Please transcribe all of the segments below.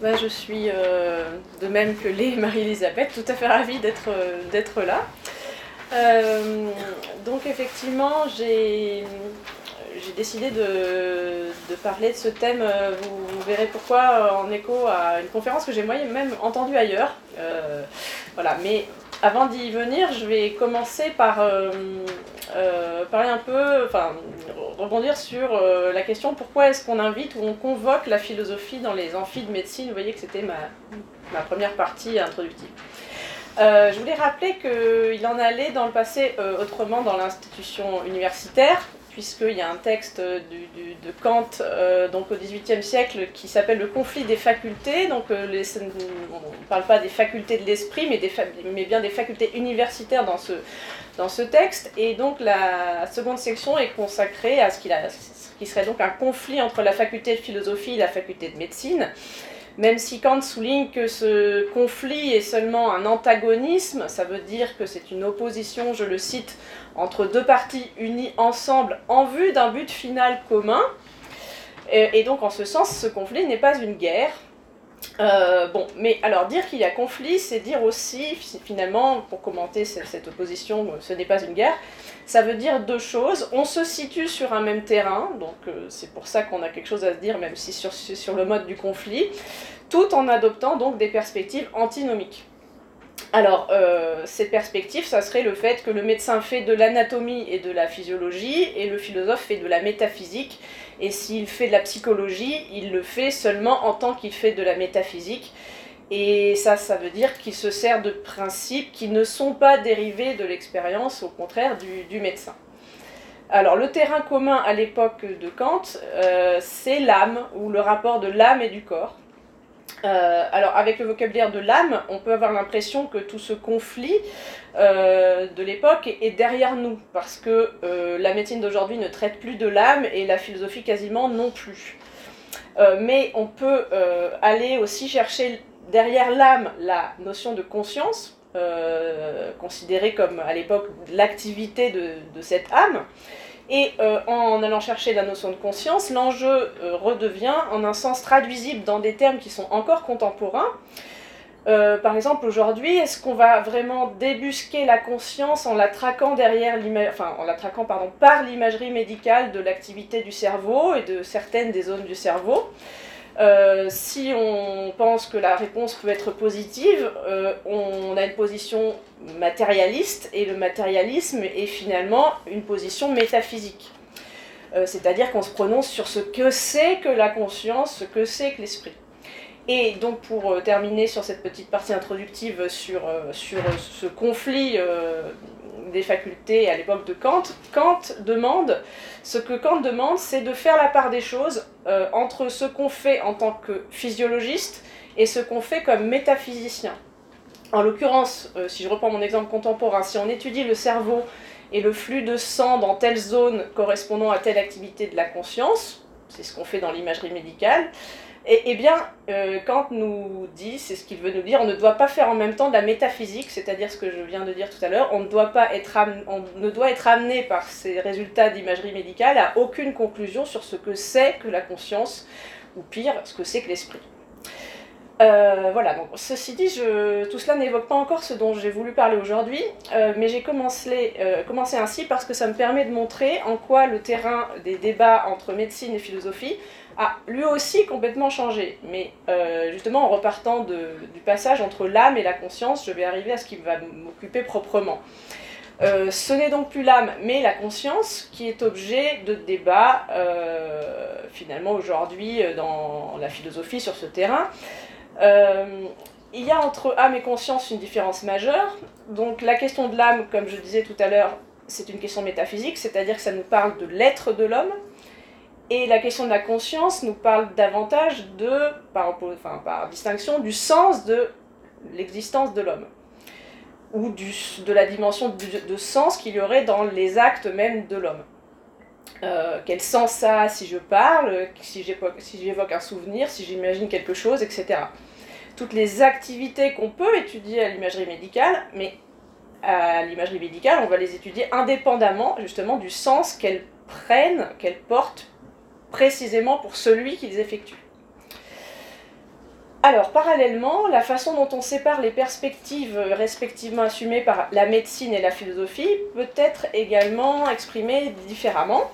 Bah, je suis, euh, de même que les Marie-Elisabeth, tout à fait ravie d'être euh, là. Euh, donc effectivement, j'ai décidé de, de parler de ce thème, vous, verrez pourquoi, en écho à une conférence que j'ai moi-même entendue ailleurs. Voilà, mais avant d'y venir, je vais commencer par euh, euh, parler un peu, enfin, rebondir sur euh, la question pourquoi est-ce qu'on invite ou on convoque la philosophie dans les amphis de médecine? Vous voyez que c'était ma, ma première partie introductive. Je voulais rappeler qu'il en allait dans le passé autrement dans l'institution universitaire, puisqu'il y a un texte du- de Kant euh, donc au XVIIIe siècle qui s'appelle Le conflit des facultés. Donc, euh, on ne parle pas des facultés de l'esprit, mais, bien des facultés universitaires dans ce, texte. Et donc, la seconde section est consacrée à ce, ce qui serait donc un conflit entre la faculté de philosophie et la faculté de médecine. Même si Kant souligne que ce conflit est seulement un antagonisme, ça veut dire que c'est une opposition, je le cite, entre deux parties unies ensemble en vue d'un but final commun. Et, donc en ce sens, ce conflit n'est pas une guerre. Euh, bon, mais alors dire qu'il y a conflit, c'est dire aussi, fi- finalement, pour commenter ce- cette opposition, euh, ce n'est pas une guerre, ça veut dire deux choses. On se situe sur un même terrain, donc euh, c'est pour ça qu'on a quelque chose à se dire, même si sur, sur le mode du conflit, tout en adoptant donc des perspectives antinomiques. Alors, ces perspectives, ça serait le fait que le médecin fait de l'anatomie et de la physiologie, et le philosophe fait de la métaphysique, et s'il fait de la psychologie, il le fait seulement en tant qu'il fait de la métaphysique. Et ça, ça veut dire qu'il se sert de principes qui ne sont pas dérivés de l'expérience, au contraire du, médecin. Alors, le terrain commun à l'époque de Kant, euh, c'est l'âme, ou le rapport de l'âme et du corps. Euh, alors, avec le vocabulaire de l'âme, on peut avoir l'impression que tout ce conflit euh, de l'époque est, derrière nous, parce que euh, la médecine d'aujourd'hui ne traite plus de l'âme et la philosophie quasiment non plus. Euh, mais on peut aller aussi chercher derrière l'âme la notion de conscience, considérée comme à l'époque l'activité de, cette âme. Et en allant chercher la notion de conscience, l'enjeu redevient en un sens traduisible dans des termes qui sont encore contemporains. Euh, par exemple, aujourd'hui, est-ce qu'on va vraiment débusquer la conscience en la traquant derrière par l'imagerie médicale de l'activité du cerveau et de certaines des zones du cerveau? Euh, si on pense que la réponse peut être positive, euh, on a une position matérialiste et le matérialisme est finalement une position métaphysique. C'est-à-dire qu'on se prononce sur ce que c'est que la conscience, ce que c'est que l'esprit. Et donc pour euh, terminer sur cette petite partie introductive sur, euh, sur euh, ce conflit des facultés à l'époque de Kant, Kant demande, ce que Kant demande, c'est de faire la part des choses entre ce qu'on fait en tant que physiologiste et ce qu'on fait comme métaphysicien. En l'occurrence, si je reprends mon exemple contemporain, si on étudie le cerveau et le flux de sang dans telle zone correspondant à telle activité de la conscience, c'est ce qu'on fait dans l'imagerie médicale, eh bien, euh, Kant nous dit, c'est ce qu'il veut nous dire, on ne doit pas faire en même temps de la métaphysique, c'est-à-dire ce que je viens de dire tout à l'heure, on ne doit pas être amené par ces résultats d'imagerie médicale à aucune conclusion sur ce que c'est que la conscience, ou pire, ce que c'est que l'esprit. Euh, voilà, donc ceci dit, tout cela n'évoque pas encore ce dont j'ai voulu parler aujourd'hui, euh, mais j'ai commencé, commencé ainsi parce que ça me permet de montrer en quoi le terrain des débats entre médecine et philosophie a lui aussi complètement changé. Mais euh, justement, en repartant du passage entre l'âme et la conscience, je vais arriver à ce qui va m'occuper proprement. Euh, ce n'est donc plus l'âme, mais la conscience qui est objet de débat euh, finalement aujourd'hui dans la philosophie sur ce terrain. Il y a entre âme et conscience une différence majeure. Donc la question de l'âme, comme je disais tout à l'heure, c'est une question métaphysique, c'est-à-dire que ça nous parle de l'être de l'homme. Et la question de la conscience nous parle davantage de, par, enfin, par distinction, du sens de l'existence de l'homme. Ou du, de la dimension de, sens qu'il y aurait dans les actes même de l'homme. Euh, quel sens ça a si je parle, si j'évoque un souvenir, si j'imagine quelque chose, etc. Toutes les activités qu'on peut étudier à l'imagerie médicale, mais à l'imagerie médicale, on va les étudier indépendamment justement du sens qu'elles prennent, qu'elles portent précisément pour celui qui les effectue. Alors, parallèlement, la façon dont on sépare les perspectives respectivement assumées par la médecine et la philosophie peut être également exprimée différemment.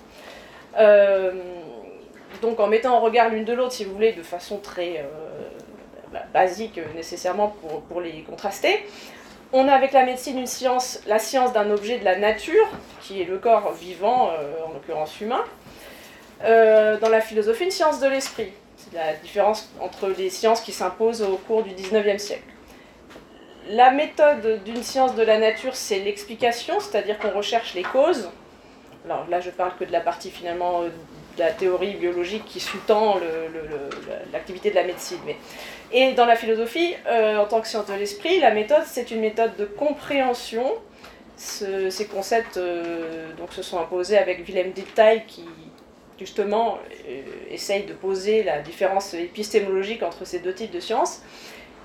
Euh, donc, en mettant en regard l'une de l'autre, si vous voulez, de façon très euh, basique nécessairement pour, pour, les contraster. On a avec la médecine une science, la science d'un objet de la nature, qui est le corps vivant, euh, en l'occurrence humain. Dans la philosophie, une science de l'esprit, c'est la différence entre les sciences qui s'imposent au cours du 19e siècle. La méthode d'une science de la nature, c'est l'explication, c'est-à-dire qu'on recherche les causes. Alors là, je parle que de la partie finalement euh, de la théorie biologique qui sous-tend l'activité de la médecine. Mais... Et dans la philosophie, euh, en tant que science de l'esprit, la méthode, c'est une méthode de compréhension. ces concepts euh, donc, se sont imposés avec Willem Detail qui justement, euh, essaye de poser la différence épistémologique entre ces deux types de sciences.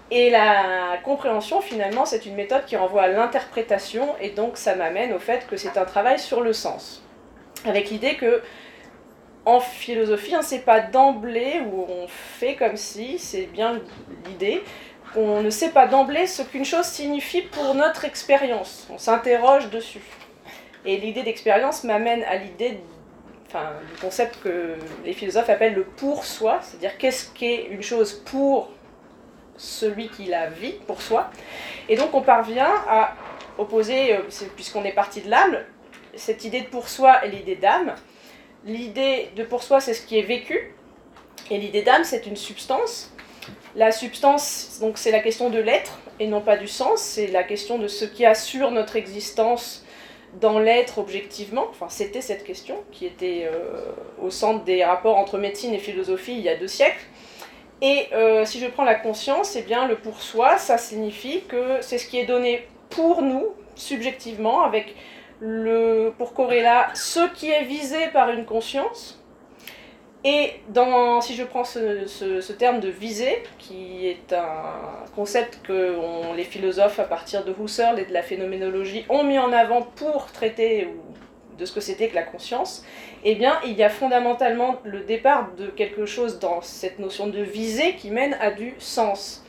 Et la compréhension, finalement, c'est une méthode qui renvoie à l'interprétation, et donc ça m'amène au fait que c'est un travail sur le sens. Avec l'idée que, en philosophie, hein, c'est pas d'emblée où on fait comme si, c'est bien l'idée, qu'on ne sait pas d'emblée ce qu'une chose signifie pour notre expérience. On s'interroge dessus. Et l'idée d'expérience m'amène à l'idée enfin, du concept que les philosophes appellent le pour soi, c'est-à-dire qu'est-ce qu'est une chose pour celui qui la vit, pour soi. Et donc on parvient à opposer, euh, puisqu'on est parti de l'âme, cette idée de pour soi et l'idée d'âme. L'idée de pour soi, c'est ce qui est vécu, et l'idée d'âme, c'est une substance. La substance, donc c'est la question de l'être et non pas du sens, c'est la question de ce qui assure notre existence dans l'être objectivement Enfin, c'était cette question qui était euh, au centre des rapports entre médecine et philosophie il y a deux siècles. Et euh, si je prends la conscience, eh bien le pour soi, ça signifie que c'est ce qui est donné pour nous, subjectivement, avec le, pour corrélat, ce qui est visé par une conscience, et dans, si je prends ce, terme de visée, qui est un concept que les philosophes, à partir de Husserl et de la phénoménologie, ont mis en avant pour traiter de ce que c'était que la conscience, eh bien, il y a fondamentalement le départ de quelque chose dans cette notion de visée qui mène à du sens.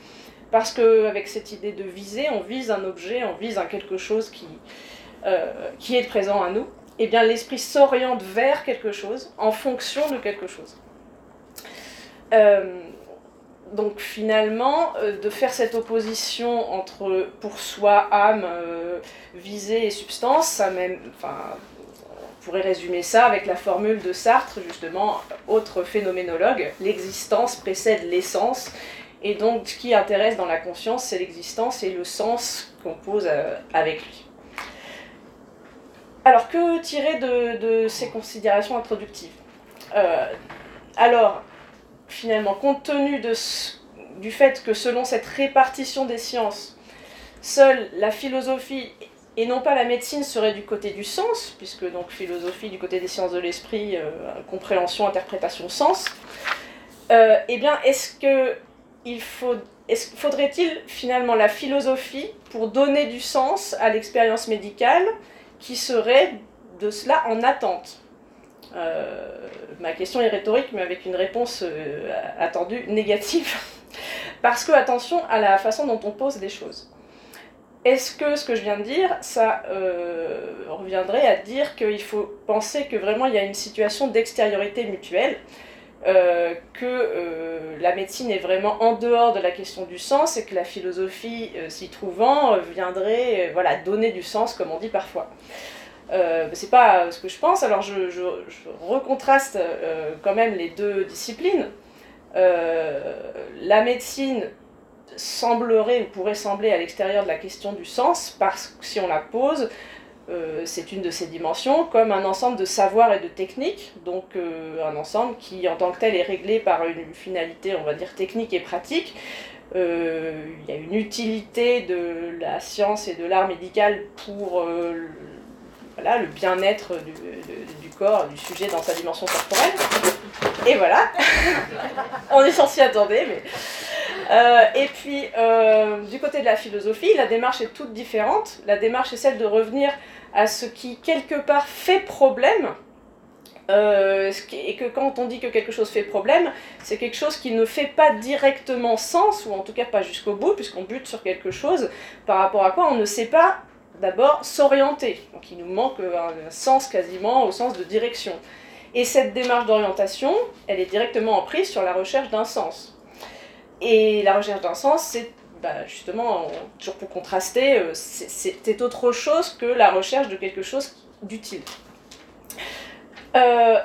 Parce qu'avec cette idée de visée, on vise un objet, on vise un quelque chose qui, euh, qui est présent à nous eh l'esprit s'oriente vers quelque chose en fonction de quelque chose. Euh, donc finalement, euh, de faire cette opposition entre pour soi, âme, euh, visée et substance, ça même, enfin, on pourrait résumer ça avec la formule de Sartre, justement, autre phénoménologue, l'existence précède l'essence, et donc ce qui intéresse dans la conscience, c'est l'existence et le sens qu'on pose avec lui. Alors, que tirer de, ces considérations introductives euh, Alors, finalement, compte tenu du fait que selon cette répartition des sciences, seule la philosophie et non pas la médecine serait du côté du sens, puisque donc philosophie du côté des sciences de l'esprit, euh, compréhension, interprétation, sens, euh, eh bien, est-ce que il faudrait-il finalement la philosophie pour donner du sens à l'expérience médicale qui serait de cela en attente euh, Ma question est rhétorique, mais avec une réponse euh, attendue négative. Parce que, attention à la façon dont on pose les choses. Est-ce que ce que je viens de dire, ça euh, reviendrait à dire qu'il faut penser que vraiment il y a une situation d'extériorité mutuelle euh, que euh, la médecine est vraiment en dehors de la question du sens et que la philosophie, euh, s'y trouvant, viendrait voilà, donner du sens, comme on dit parfois. c'est pas ce que je pense, alors je, je, recontraste quand même les deux disciplines. la médecine semblerait ou pourrait sembler à l'extérieur de la question du sens, parce que si on la pose, euh, c'est une de ces dimensions, comme un ensemble de savoirs et de techniques, donc euh, un ensemble qui en tant que tel est réglé par une finalité, on va dire, technique et pratique. Euh, il y a une utilité de la science et de l'art médical pour voilà, le bien-être du, du, corps, du sujet dans sa dimension corporelle. Et voilà, on est censé attendre, mais... et puis, du côté de la philosophie, la démarche est toute différente. La démarche est celle de revenir à ce qui, quelque part, fait problème, Euh, et que quand on dit que quelque chose fait problème, c'est quelque chose qui ne fait pas directement sens, ou en tout cas pas jusqu'au bout, puisqu'on bute sur quelque chose par rapport à quoi on ne sait pas d'abord s'orienter. Donc il nous manque un sens quasiment au sens de direction. Et cette démarche d'orientation, elle est directement en prise sur la recherche d'un sens. Et la recherche d'un sens, c'est bah, justement, toujours pour contraster, euh, c'est autre chose que la recherche de quelque chose d'utile. Euh,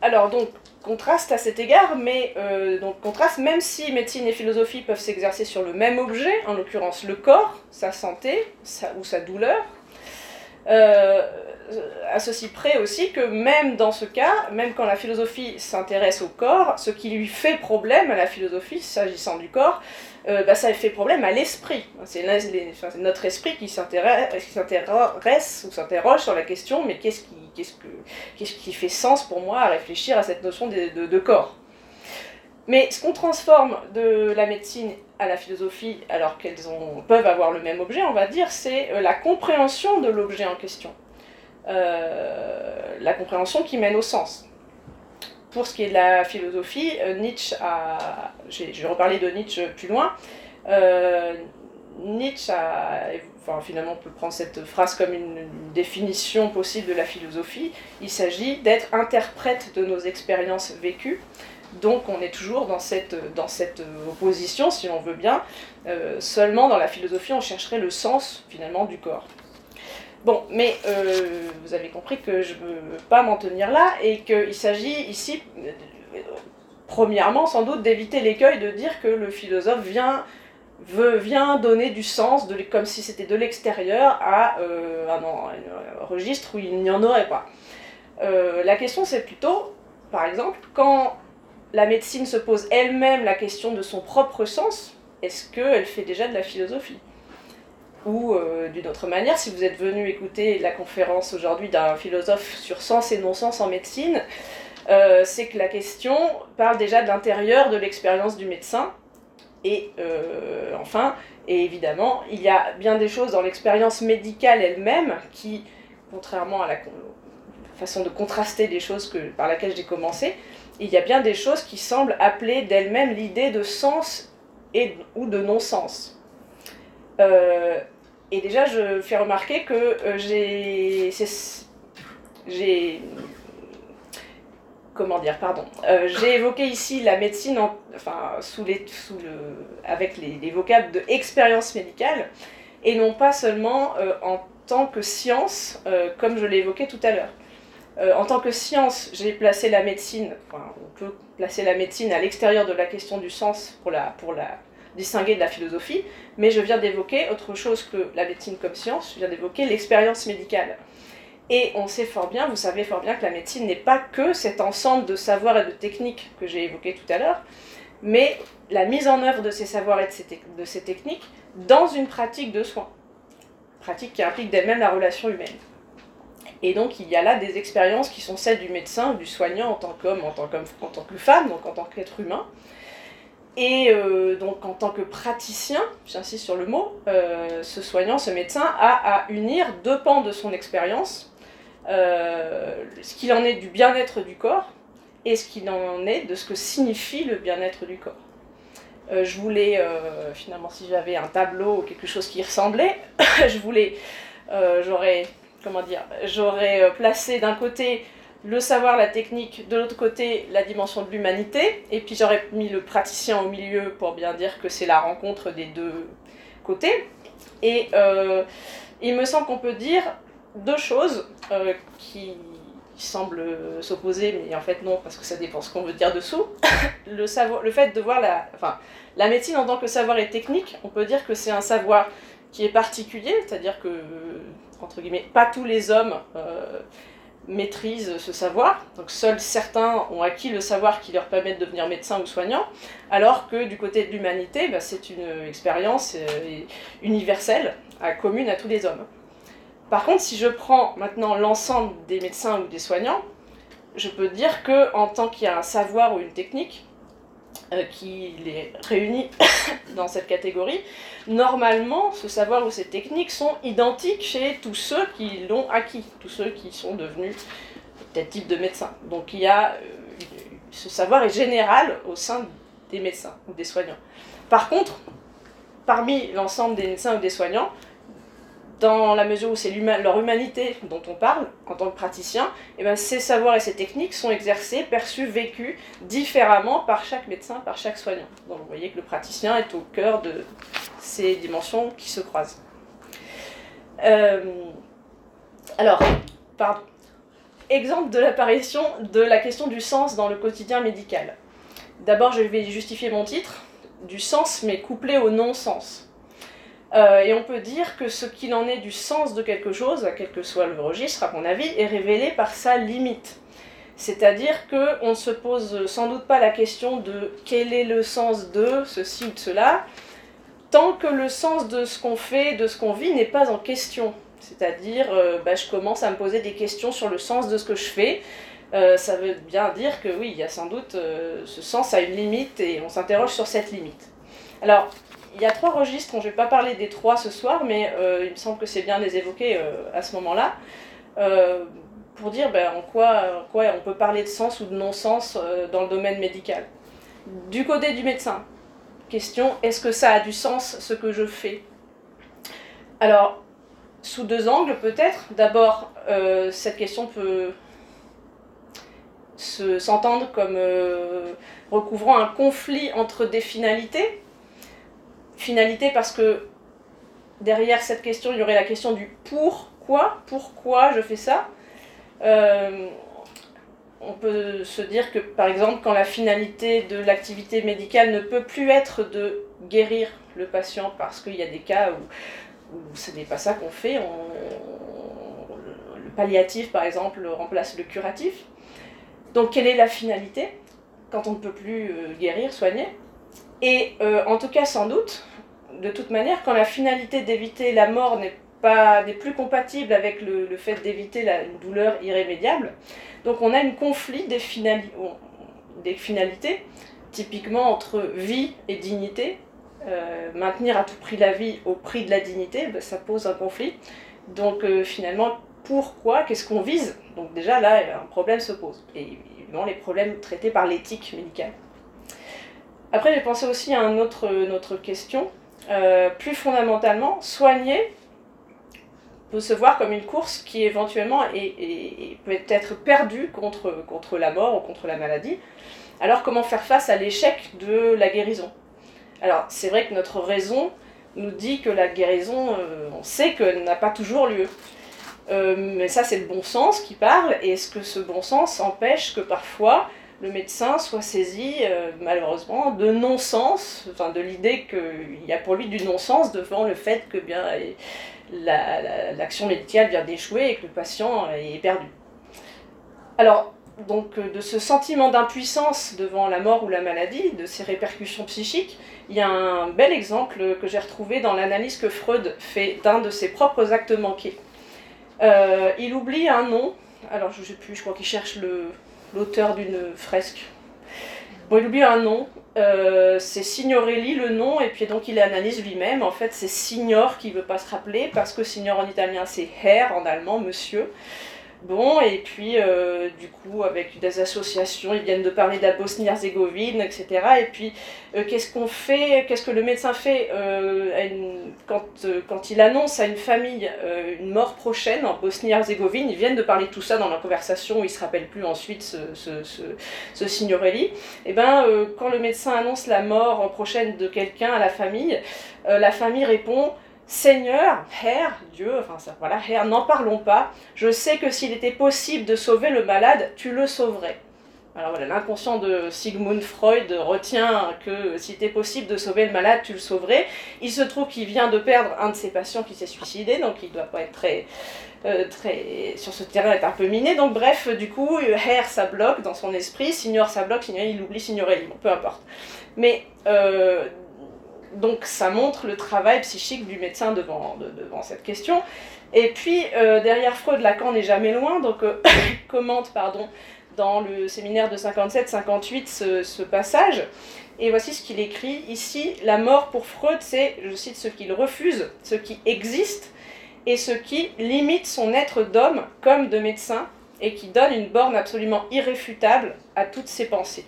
alors donc, contraste à cet égard, mais euh, donc contraste, même si médecine et philosophie peuvent s'exercer sur le même objet, en l'occurrence le corps, sa santé ou sa douleur, à ceci près aussi que même dans ce cas, même quand la philosophie s'intéresse au corps, ce qui lui fait problème à la philosophie, s'agissant du corps, euh, bah, ça fait problème à l'esprit. C'est notre esprit qui s'intéresse ou s'interroge sur la question, mais qu'est-ce qui, fait sens pour moi à réfléchir à cette notion de, de, corps? Mais ce qu'on transforme de la médecine à la philosophie, alors qu'elles peuvent avoir le même objet, on va dire, c'est euh, la compréhension de l'objet en question. Euh, la compréhension qui mène au sens. Pour ce qui est de la philosophie, euh, Nietzsche a. Je vais reparler de Nietzsche plus loin. Euh, Nietzsche a. Finalement, on peut prendre cette phrase comme une, définition possible de la philosophie. Il s'agit d'être interprète de nos expériences vécues. Donc, on est toujours dans cette, dans cette opposition, si on veut bien. seulement dans la philosophie, on chercherait le sens, finalement, du corps. Bon, mais euh, vous avez compris que je ne veux pas m'en tenir là et qu'il s'agit ici, euh, premièrement, sans doute, d'éviter l'écueil de dire que le philosophe vient, veut, vient donner du sens, de, comme si c'était de l'extérieur, à euh, un, registre où il n'y en aurait pas. la question, c'est plutôt, par exemple, quand la médecine se pose elle-même la question de son propre sens, est-ce qu'elle fait déjà de la philosophie? Ou euh, d'une autre manière, si vous êtes venu écouter la conférence aujourd'hui d'un philosophe sur sens et non-sens en médecine, euh, c'est que la question parle déjà de l'intérieur de l'expérience du médecin. Et euh, enfin, et évidemment, il y a bien des choses dans l'expérience médicale elle-même qui, contrairement à la façon de contraster les choses que, par laquelle j'ai commencé, il y a bien des choses qui semblent appeler d'elles-mêmes l'idée de sens et, ou de non-sens. Et déjà, je fais remarquer que euh, j'ai. Comment dire, pardon. Euh, j'ai évoqué ici la médecine enfin, sous les, sous le, avec les, vocables de expérience médicale, et non pas seulement euh, en tant que science, comme je l'ai évoqué tout à l'heure. en tant que science, j'ai placé la médecine, enfin, on peut placer la médecine à l'extérieur de la question du sens pour la, pour la distinguer de la philosophie, mais je viens d'évoquer autre chose que la médecine comme science, je viens d'évoquer l'expérience médicale. Et on sait fort bien, vous savez fort bien que la médecine n'est pas que cet ensemble de savoirs et de techniques que j'ai évoqué tout à l'heure, mais la mise en œuvre de ces savoirs et de ces, techniques dans une pratique de soins. Pratique qui implique d'elle-même la relation humaine. Et donc il y a là des expériences qui sont celles du médecin, du soignant en tant qu'homme, en tant, en tant que femme, donc en tant qu'être humain, et euh, donc en tant que praticien, j'insiste sur le mot, euh, ce soignant, ce médecin a à unir deux pans de son expérience, euh, ce qu'il en est du bien-être du corps et ce qu'il en est de ce que signifie le bien-être du corps. je voulais, finalement, si j'avais un tableau ou quelque chose qui ressemblait, je voulais, j'aurais, comment dire, j'aurais placé d'un côté le savoir, la technique, de l'autre côté, la dimension de l'humanité, et puis j'aurais mis le praticien au milieu pour bien dire que c'est la rencontre des deux côtés. Et euh, il me semble qu'on peut dire deux choses euh, qui semblent s'opposer, mais en fait non, parce que ça dépend ce qu'on veut dire dessous. le, savoir, le fait de voir la, enfin, la médecine en tant que savoir et technique, on peut dire que c'est un savoir qui est particulier, c'est-à-dire que, entre guillemets, pas tous les hommes... Euh, maîtrisent ce savoir. Donc seuls certains ont acquis le savoir qui leur permet de devenir médecin ou soignant, alors que du côté de l'humanité, bah, c'est une expérience euh, universelle, commune à tous les hommes. Par contre, si je prends maintenant l'ensemble des médecins ou des soignants, je peux dire que en tant qu'il y a un savoir ou une technique, euh, qui les réunit dans cette catégorie, normalement, ce savoir ou ces techniques sont identiques chez tous ceux qui l'ont acquis, tous ceux qui sont devenus tel type de médecin. Donc il a, ce savoir est général au sein des médecins ou des soignants. Par contre, parmi l'ensemble des médecins ou des soignants, dans la mesure où c'est leur humanité dont on parle en tant que praticien, eh ben ces savoirs et ces techniques sont exercés, perçus, vécus différemment par chaque médecin, par chaque soignant. Donc vous voyez que le praticien est au cœur de ces dimensions qui se croisent. Euh, alors, pardon. Exemple de l'apparition de la question du sens dans le quotidien médical. D'abord, je vais justifier mon titre, du sens mais couplé au non-sens. Euh, et on peut dire que ce qu'il en est du sens de quelque chose, quel que soit le registre, à mon avis, est révélé par sa limite. C'est-à-dire qu'on ne se pose sans doute pas la question de quel est le sens de ceci ou de cela, tant que le sens de ce qu'on fait, de ce qu'on vit, n'est pas en question. C'est-à-dire, euh, bah, je commence à me poser des questions sur le sens de ce que je fais. Euh, ça veut bien dire que oui, il y a sans doute ce sens à une limite et on s'interroge sur cette limite. Alors, il y a trois registres, je ne vais pas parler des trois ce soir, mais euh, il me semble que c'est bien de les évoquer euh, à ce moment-là, euh, pour dire ben, en, quoi, quoi, on peut parler de sens ou de non-sens dans le domaine médical. Du côté du médecin, question, est-ce que ça a du sens ce que je fais? Alors, sous deux angles peut-être. D'abord, cette question peut s'entendre comme recouvrant un conflit entre des finalités, finalité parce que derrière cette question, il y aurait la question du pourquoi, pourquoi je fais ça. Euh, on peut se dire que, par exemple, quand la finalité de l'activité médicale ne peut plus être de guérir le patient, parce qu'il y a des cas où, ce n'est pas ça qu'on fait, le palliatif, par exemple, remplace le curatif. Donc, quelle est la finalité quand on ne peut plus euh, guérir, soigner? Et euh, en tout cas, sans doute, de toute manière, quand la finalité d'éviter la mort n'est pas n'est plus compatible avec le, fait d'éviter la douleur irrémédiable, donc on a un conflit des, finalités, typiquement entre vie et dignité. Euh, maintenir à tout prix la vie au prix de la dignité, ben, ça pose un conflit. Donc euh, finalement, pourquoi Qu'est-ce qu'on vise? Donc déjà là, un problème se pose. Et évidemment, les problèmes traités par l'éthique médicale. Après, j'ai pensé aussi à une autre question, euh, plus fondamentalement, soigner peut se voir comme une course qui éventuellement est, peut être perdue contre, contre la mort ou contre la maladie. Alors comment faire face à l'échec de la guérison? Alors c'est vrai que notre raison nous dit que la guérison, euh, on sait qu'elle n'a pas toujours lieu. Euh, mais ça c'est le bon sens qui parle, et est-ce que ce bon sens empêche que parfois le médecin soit saisi euh, malheureusement de non-sens, enfin de l'idée qu'il y a pour lui du non-sens devant le fait que bien l'action médicale vient d'échouer et que le patient est perdu. Alors, donc de ce sentiment d'impuissance devant la mort ou la maladie, de ces répercussions psychiques, il y a un bel exemple que j'ai retrouvé dans l'analyse que Freud fait d'un de ses propres actes manqués. Euh, il oublie un nom, alors je sais plus, je crois qu'il cherche le, l'auteur d'une fresque. Bon, il oublie un nom, euh, c'est Signorelli le nom, et puis donc il analyse lui-même. En fait, c'est Signor qui veut pas se rappeler, parce que Signor en italien c'est Herr, en allemand, monsieur. Bon, et puis euh, du coup, avec des associations, ils viennent de parler de la Bosnie-Herzégovine, etc. Et puis, euh, qu'est-ce qu'on fait Qu'est-ce que le médecin fait euh, quand, quand il annonce à une famille une mort prochaine en Bosnie-Herzégovine Ils viennent de parler de tout ça dans la conversation où il ne se rappelle plus ensuite ce, ce, ce, ce signorelli. Et eh bien, quand le médecin annonce la mort prochaine de quelqu'un à la famille, la famille répond Seigneur, Herr, Dieu, enfin ça, voilà, Herr, n'en parlons pas. Je sais que s'il était possible de sauver le malade, tu le sauverais. Alors voilà, l'inconscient de Sigmund Freud retient que s'il était possible de sauver le malade, tu le sauverais. Il se trouve qu'il vient de perdre un de ses patients qui s'est suicidé, donc il doit pas être très, euh, très, sur ce terrain, être un peu miné. Donc bref, du coup, Herr, ça bloque dans son esprit, Signor, ça bloque, Signor, il oublie Signorelli, bon, peu importe. Mais euh, donc ça montre le travail psychique du médecin devant, cette question. Et puis euh, derrière Freud, Lacan n'est jamais loin, donc euh, commente pardon, dans le séminaire de 57-58 ce, passage. Et voici ce qu'il écrit ici La mort pour Freud, c'est, je cite, ce qu'il refuse, ce qui existe et ce qui limite son être d'homme comme de médecin et qui donne une borne absolument irréfutable à toutes ces pensées.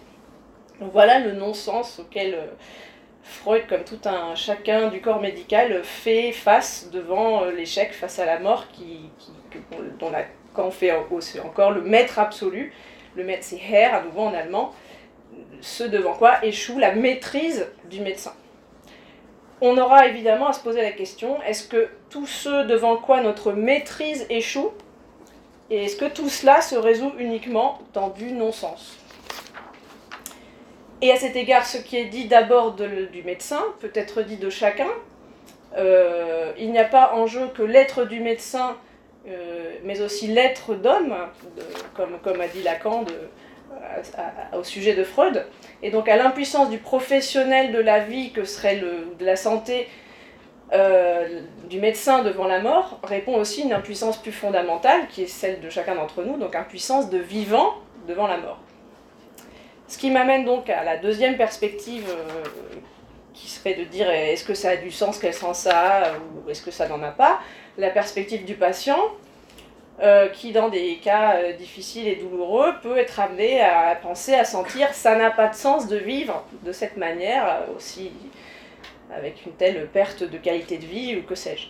Voilà le non-sens auquel euh, Freud, comme tout un chacun du corps médical, fait face devant euh, l'échec, face à la mort, qui, dont la, quand on fait encore le maître absolu, le maître c'est Herr, à nouveau en allemand, ce devant quoi échoue la maîtrise du médecin. On aura évidemment à se poser la question, est-ce que tout ce devant quoi notre maîtrise échoue, et est-ce que tout cela se résout uniquement dans du non-sens? Et à cet égard, ce qui est dit d'abord du médecin peut être dit de chacun. Euh, il n'y a pas en jeu que l'être du médecin, euh, mais aussi l'être d'homme, comme, a dit Lacan au sujet de Freud. Et donc à l'impuissance du professionnel de la vie, que serait la santé, euh, du médecin devant la mort, répond aussi une impuissance plus fondamentale, qui est celle de chacun d'entre nous, donc impuissance de vivant devant la mort. Ce qui m'amène donc à la deuxième perspective, euh, qui serait de dire est-ce que ça a du sens qu'elle sent ça, ou est-ce que ça n'en a pas, la perspective du patient, euh, qui dans des cas euh, difficiles et douloureux peut être amené à penser, à sentir ça n'a pas de sens de vivre de cette manière, aussi avec une telle perte de qualité de vie ou que sais-je.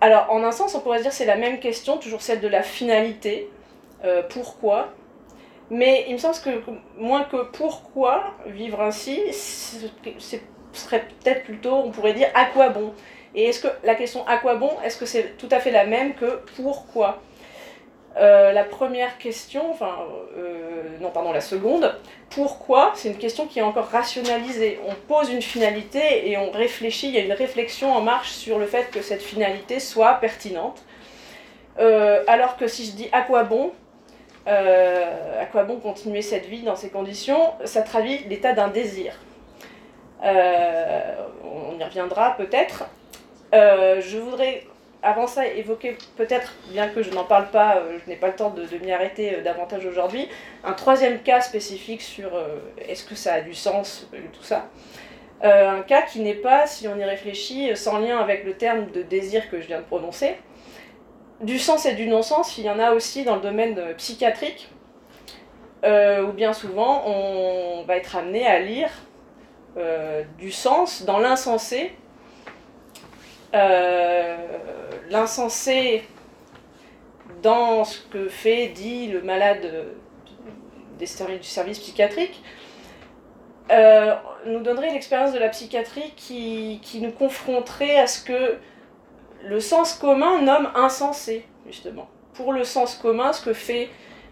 Alors en un sens on pourrait dire c'est la même question, toujours celle de la finalité, pourquoi, mais il me semble que moins que pourquoi vivre ainsi, ce serait peut-être plutôt, on pourrait dire à quoi bon? Et est-ce que la question à quoi bon, est-ce que c'est tout à fait la même que pourquoi? Euh, la première question, enfin, euh, non, pardon, la seconde, pourquoi C'est une question qui est encore rationalisée. On pose une finalité et on réfléchit, il y a une réflexion en marche sur le fait que cette finalité soit pertinente. Euh, alors que si je dis à quoi bon, à quoi bon continuer cette vie dans ces conditions, ça traduit l'état d'un désir. on y reviendra peut-être. Euh, je voudrais avant ça évoquer peut-être, bien que je n'en parle pas, euh, je n'ai pas le temps de, m'y arrêter euh, davantage aujourd'hui, un troisième cas spécifique sur est-ce que ça a du sens, tout ça. un cas qui n'est pas, si on y réfléchit, sans lien avec le terme de désir que je viens de prononcer. Du sens et du non-sens, il y en a aussi dans le domaine psychiatrique, où bien souvent on va être amené à lire du sens dans l'insensé. Euh, l'insensé dans ce que fait, dit le malade du service psychiatrique, euh, nous donnerait l'expérience de la psychiatrie qui, nous confronterait à ce que le sens commun nomme insensé, justement. Pour le sens commun, ce que fait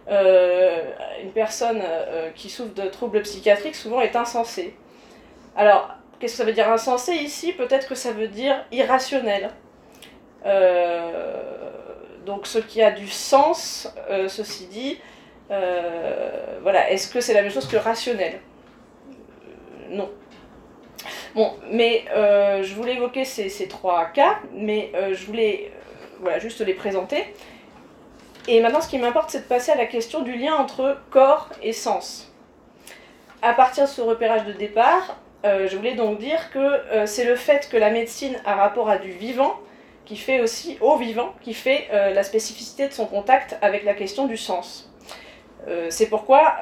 euh, une personne qui souffre de troubles psychiatriques souvent est insensé. Alors, Qu'est-ce que ça veut dire insensé ici? Peut-être que ça veut dire irrationnel. Euh, donc ce qui a du sens, euh, ceci dit, euh, voilà, est-ce que c'est la même chose que rationnel? Non. Bon, mais je voulais évoquer ces, trois cas, mais je voulais voilà, juste les présenter. Et maintenant, ce qui m'importe, c'est de passer à la question du lien entre corps et sens. À partir de ce repérage de départ, euh, je voulais donc dire que euh, c'est le fait que la médecine a rapport à du vivant qui fait aussi, au vivant, qui fait euh, la spécificité de son contact avec la question du sens. C'est pourquoi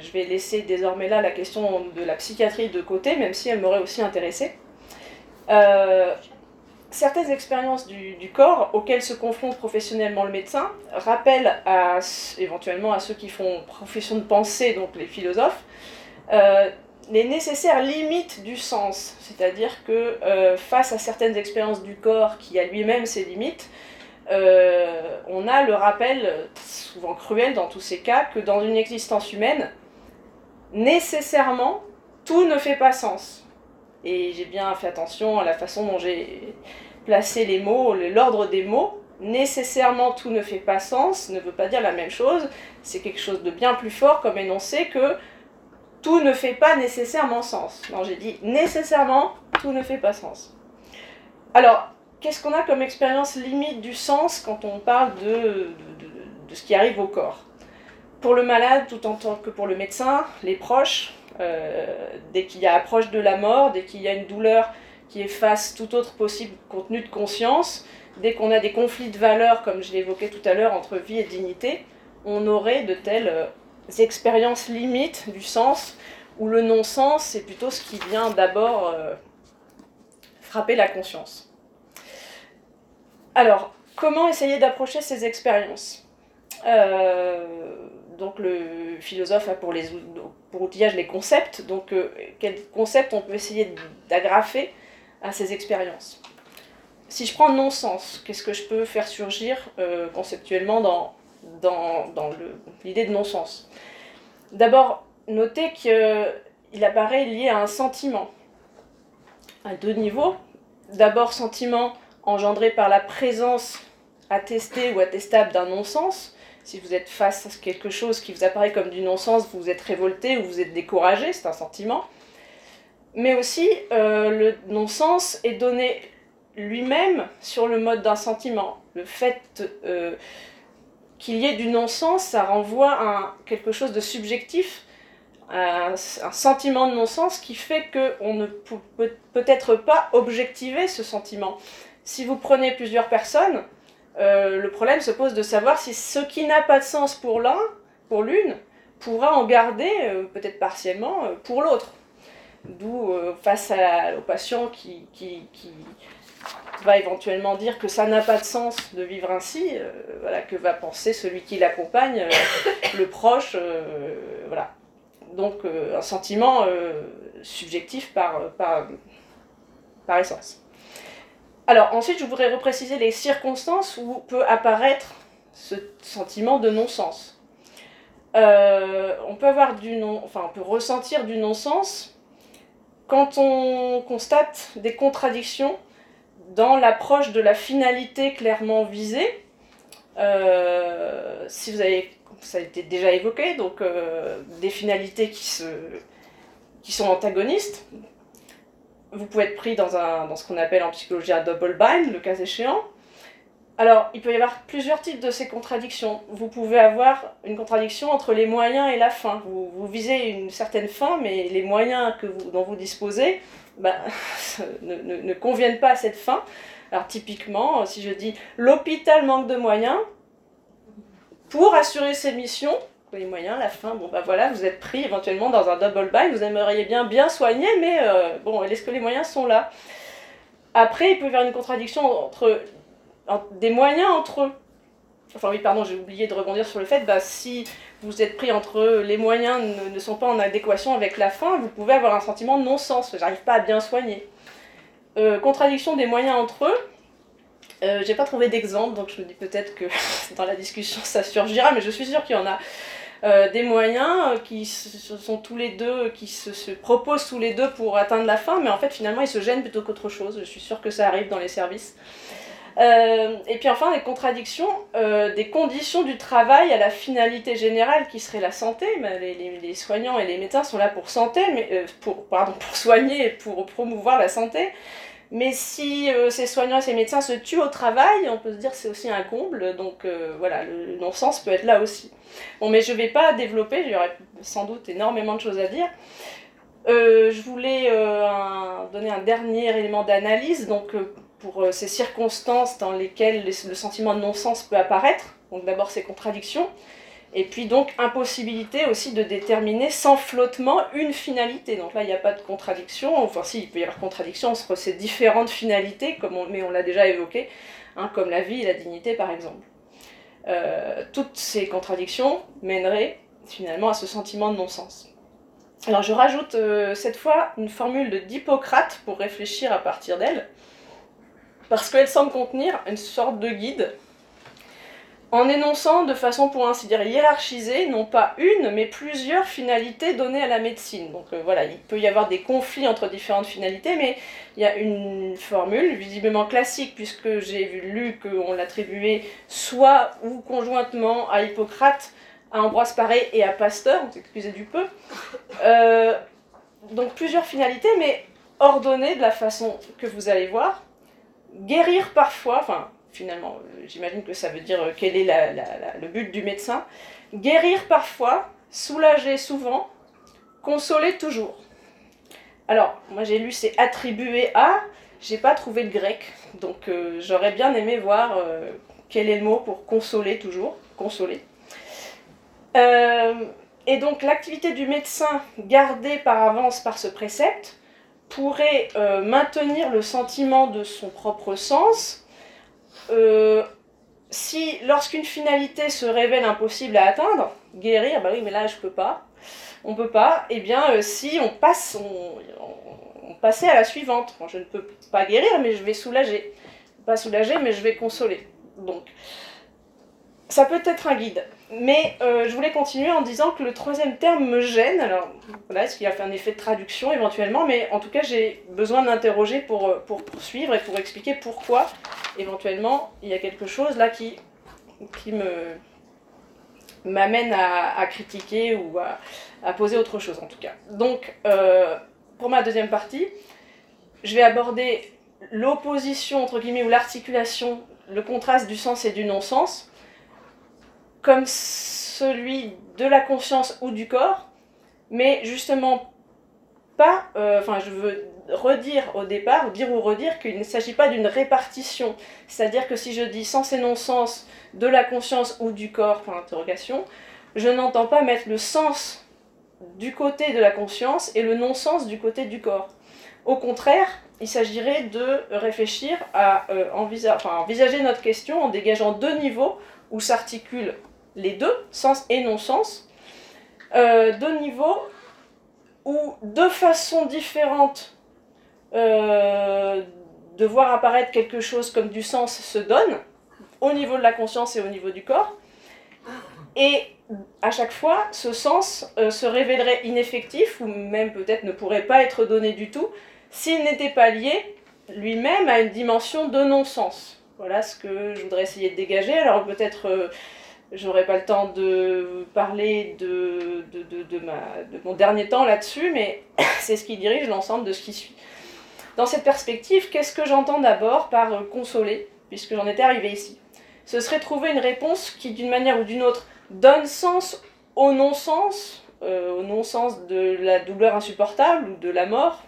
je vais laisser désormais là la question de la psychiatrie de côté, même si elle m'aurait aussi intéressée. certaines expériences du, corps auxquelles se confronte professionnellement le médecin rappellent éventuellement à ceux qui font profession de pensée, donc les philosophes, les nécessaires limites du sens, c'est-à-dire que euh, face à certaines expériences du corps qui a lui-même ses limites, euh, on a le rappel, souvent cruel dans tous ces cas, que dans une existence humaine, nécessairement, tout ne fait pas sens. Et j'ai bien fait attention à la façon dont j'ai placé les mots, l'ordre des mots. Nécessairement, tout ne fait pas sens ne veut pas dire la même chose. C'est quelque chose de bien plus fort comme énoncé que tout ne fait pas nécessairement sens. Non, j'ai dit nécessairement, tout ne fait pas sens. Alors, qu'est-ce qu'on a comme expérience limite du sens quand on parle de, ce qui arrive au corps? Pour le malade, tout en tant que pour le médecin, les proches, euh, dès qu'il y a approche de la mort, dès qu'il y a une douleur qui efface tout autre possible contenu de conscience, dès qu'on a des conflits de valeurs, comme je l'évoquais tout à l'heure, entre vie et dignité, on aurait de telles expériences limites du sens, où le non-sens, c'est plutôt ce qui vient d'abord frapper la conscience. Alors, comment essayer d'approcher ces expériences donc le philosophe a pour, outillage les concepts, donc euh, quels concepts on peut essayer d'agrafer à ces expériences? Si je prends non-sens, qu'est-ce que je peux faire surgir euh, conceptuellement dans, dans, dans l'idée de non-sens? D'abord, notez qu'il apparaît lié à un sentiment, à deux niveaux. D'abord, sentiment engendré par la présence attestée ou attestable d'un non-sens, si vous êtes face à quelque chose qui vous apparaît comme du non-sens, vous êtes révolté ou vous êtes découragé, c'est un sentiment. Mais aussi, euh, le non-sens est donné lui-même sur le mode d'un sentiment. Le fait euh, qu'il y ait du non-sens, ça renvoie à quelque chose de subjectif, un, un sentiment de non-sens qui fait qu'on ne peut peut-être pas objectiver ce sentiment. Si vous prenez plusieurs personnes, euh, le problème se pose de savoir si ce qui n'a pas de sens pour l'un, pour l'une, pourra en garder, euh, peut-être partiellement, euh, pour l'autre. D'où, face au patient qui, va éventuellement dire que ça n'a pas de sens de vivre ainsi, voilà, que va penser celui qui l'accompagne, le proche, voilà. Donc un sentiment subjectif par, par, par essence. Alors ensuite, je voudrais repréciser les circonstances où peut apparaître ce sentiment de non-sens. Euh, on peut avoir du non, enfin on peut ressentir du non-sens quand on constate des contradictions dans l'approche de la finalité clairement visée. Euh, si vous avez, ça a été déjà évoqué, donc euh, des finalités qui, sont antagonistes, vous pouvez être pris dans, un, dans ce qu'on appelle en psychologie un double bind, le cas échéant. Alors, il peut y avoir plusieurs types de ces contradictions. Vous pouvez avoir une contradiction entre les moyens et la fin. Vous, vous visez une certaine fin, mais les moyens que vous, dont vous disposez ne, ne, ne conviennent pas à cette fin. Alors, typiquement, si je dis l'hôpital manque de moyens, pour assurer ses missions, les moyens, la fin, bon bah voilà, vous êtes pris éventuellement dans un double buy, vous aimeriez bien bien soigner, mais euh, bon, est-ce que les moyens sont là? Après, il peut y avoir une contradiction entre, des moyens entre eux. Enfin oui, pardon, j'ai oublié de rebondir sur le fait, bah si vous êtes pris entre les moyens ne, ne, sont pas en adéquation avec la fin, vous pouvez avoir un sentiment de non-sens, j'arrive pas à bien soigner. Euh, contradiction des moyens entre eux, euh, j'ai pas trouvé d'exemple, donc je me dis peut-être que dans la discussion ça surgira, mais je suis sûre qu'il y en a. Euh, des moyens euh, qui sont tous les deux, qui se, proposent tous les deux pour atteindre la fin, mais en fait finalement ils se gênent plutôt qu'autre chose. Je suis sûre que ça arrive dans les services. Euh, et puis enfin, des contradictions, des conditions du travail à la finalité générale qui serait la santé. les, les, soignants et les médecins sont là pour, santé, mais, pour, pardon, pour soigner et pour promouvoir la santé. Mais si euh, ces soignants et ces médecins se tuent au travail, on peut se dire que c'est aussi un comble, donc euh, voilà, le non-sens peut être là aussi. Bon, mais je ne vais pas développer, il y aurait sans doute énormément de choses à dire. Euh, je voulais donner un dernier élément d'analyse, donc pour ces circonstances dans lesquelles le sentiment de non-sens peut apparaître, donc d'abord ces contradictions, et puis donc impossibilité aussi de déterminer sans flottement une finalité. Donc là, il n'y a pas de contradiction. Enfin si, il peut y avoir contradiction entre ces différentes finalités, comme mais on l'a déjà évoqué, hein, comme la vie et la dignité par exemple. Euh, toutes ces contradictions mèneraient finalement à ce sentiment de non-sens. Alors je rajoute euh, cette fois une formule d'Hippocrate pour réfléchir à partir d'elle, parce qu'elle semble contenir une sorte de guide en énonçant de façon pour ainsi dire hiérarchisée, non pas une, mais plusieurs finalités données à la médecine. Donc euh, voilà, il peut y avoir des conflits entre différentes finalités, mais il y a une formule visiblement classique, puisque j'ai lu qu'on l'attribuait soit ou conjointement à Hippocrate, à Ambroise Paré et à Pasteur, excusez du peu. Euh, donc plusieurs finalités, mais ordonnées de la façon que vous allez voir. Guérir parfois, enfin finalement, euh, j'imagine que ça veut dire euh, quel est le but du médecin. Guérir parfois, soulager souvent, consoler toujours. Alors, moi j'ai lu c'est attribué à, j'ai pas trouvé le grec, donc euh, j'aurais bien aimé voir quel est le mot pour consoler toujours, consoler. et donc l'activité du médecin gardée par avance par ce précepte pourrait maintenir le sentiment de son propre sens si, lorsqu'une finalité se révèle impossible à atteindre, guérir, bah oui, mais là je peux pas, on peut pas, eh bien, euh, si on passe, on, on, passait à la suivante. je ne peux pas guérir, mais je vais soulager. Pas soulager, mais je vais consoler. Donc, ça peut être un guide. Mais euh, je voulais continuer en disant que le troisième terme me gêne. Alors, voilà, est-ce qu'il a fait un effet de traduction éventuellement? Mais en tout cas, j'ai besoin d'interroger pour, euh, pour poursuivre et pour expliquer pourquoi, éventuellement, il y a quelque chose là qui, qui me m'amène à, critiquer ou à, poser autre chose en tout cas. Donc, euh, pour ma deuxième partie, je vais aborder l'opposition, entre guillemets, ou l'articulation, le contraste du sens et du non-sens comme celui de la conscience ou du corps, mais justement pas, euh, enfin je veux redire au départ, dire ou redire qu'il ne s'agit pas d'une répartition, c'est-à-dire que si je dis sens et non-sens de la conscience ou du corps, je n'entends pas mettre le sens du côté de la conscience et le non-sens du côté du corps. Au contraire, il s'agirait de réfléchir à euh, envisager notre question en dégageant deux niveaux où s'articulent les deux, sens et non-sens, euh, deux niveaux où deux façons différentes euh, de voir apparaître quelque chose comme du sens se donnent, au niveau de la conscience et au niveau du corps. Et à chaque fois, ce sens euh, se révélerait ineffectif, ou même peut-être ne pourrait pas être donné du tout, s'il n'était pas lié lui-même à une dimension de non-sens. Voilà ce que je voudrais essayer de dégager. Alors peut-être J'aurai pas le temps de parler de, de, ma, de mon dernier temps là-dessus, mais c'est ce qui dirige l'ensemble de ce qui suit. Dans cette perspective, qu'est-ce que j'entends d'abord par euh, consoler, puisque j'en étais arrivé ici? Ce serait trouver une réponse qui, d'une manière ou d'une autre, donne sens au non-sens, euh, au non-sens de la douleur insupportable ou de la mort.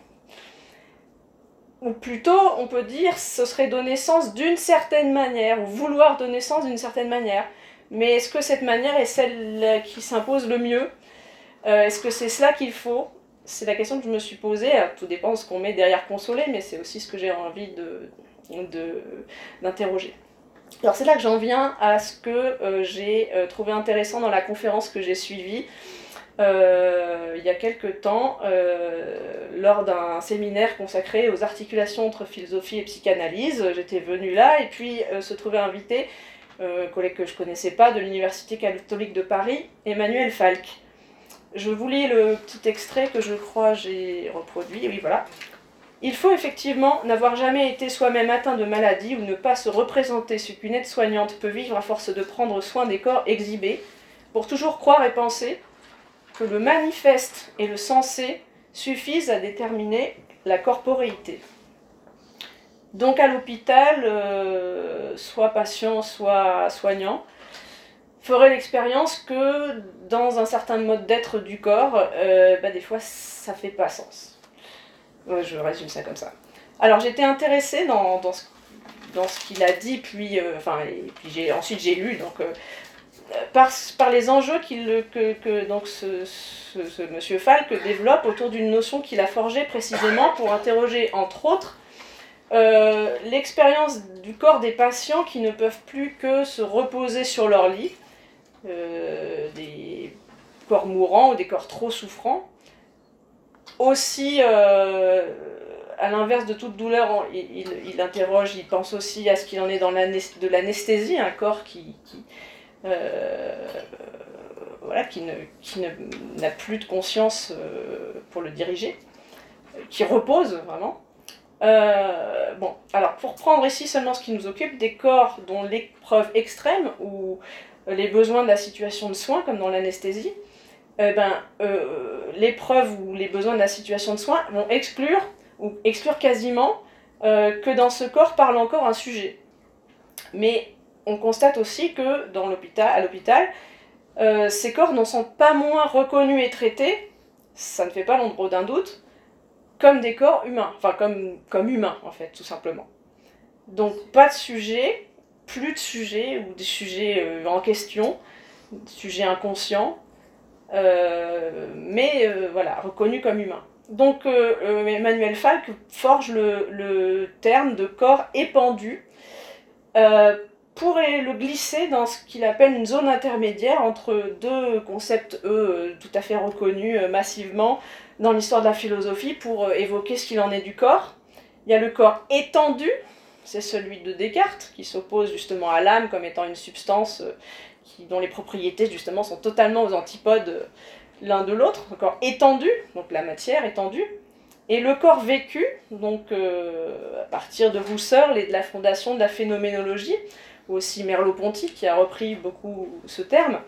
Ou plutôt, on peut dire, ce serait donner sens d'une certaine manière, ou vouloir donner sens d'une certaine manière. Mais est-ce que cette manière est celle qui s'impose le mieux euh, Est-ce que c'est cela qu'il faut? C'est la question que je me suis posée. tout dépend de ce qu'on met derrière consoler, mais c'est aussi ce que j'ai envie d'interroger. De, Alors c'est là que j'en viens à ce que euh, j'ai euh, trouvé intéressant dans la conférence que j'ai suivie il y a quelques temps lors d'un séminaire consacré aux articulations entre philosophie et psychanalyse. J'étais venue là et puis se trouvait invité euh, collègue que je connaissais pas, de l'Université catholique de Paris, Emmanuel Falk. Je vous lis le petit extrait que je crois j'ai reproduit. Oui, voilà. Il faut effectivement n'avoir jamais été soi-même atteint de maladie ou ne pas se représenter ce qu'une aide-soignante peut vivre à force de prendre soin des corps exhibés, pour toujours croire et penser que le manifeste et le sensé suffisent à déterminer la corporéité. Donc à l'hôpital, euh, soit patient, soit soignant, ferait l'expérience que dans un certain mode d'être du corps, euh, bah, des fois ça fait pas sens. je résume ça comme ça. Alors j'étais intéressée dans, dans, ce, qu'il a dit, puis, euh, puis j'ai, ensuite j'ai lu, par, les enjeux que, que donc ce monsieur Falk développe autour d'une notion qu'il a forgée précisément pour interroger, entre autres, euh, l'expérience du corps des patients qui ne peuvent plus que se reposer sur leur lit, euh, des corps mourants ou des corps trop souffrants. Aussi, euh, à l'inverse de toute douleur, il, interroge, il pense aussi à ce qu'il en est dans de l'anesthésie, un corps qui, qui voilà, qui n'a plus de conscience pour le diriger, qui repose vraiment. Euh, bon, alors pour prendre ici seulement ce qui nous occupe, des corps dont l'épreuve extrême ou les besoins de la situation de soins, comme dans l'anesthésie, eh ben, euh, l'épreuve ou les besoins de la situation de soins vont exclure, ou exclure quasiment, euh, que dans ce corps parle encore un sujet. Mais on constate aussi que dans l'hôpital, à l'hôpital, ces corps n'en sont pas moins reconnus et traités, ça ne fait pas l'ombre d'un doute, comme des corps humains, enfin comme, humains en fait, tout simplement. Donc pas de sujet, plus de sujets ou des sujets euh, en question, sujet inconscient, mais voilà, reconnu comme humain. Donc Emmanuel Falk forge le, le, terme de corps épandu pour le glisser dans ce qu'il appelle une zone intermédiaire entre deux concepts, eux, tout à fait reconnus massivement dans l'histoire de la philosophie pour évoquer ce qu'il en est du corps. Il y a le corps étendu, c'est celui de Descartes, qui s'oppose justement à l'âme comme étant une substance euh, dont les propriétés justement sont totalement aux antipodes euh, l'un de l'autre. Le corps étendu, donc la matière étendue, et le corps vécu, donc euh, à partir de Husserl et de la fondation de la phénoménologie, ou aussi Merleau-Ponty qui a repris beaucoup ce terme.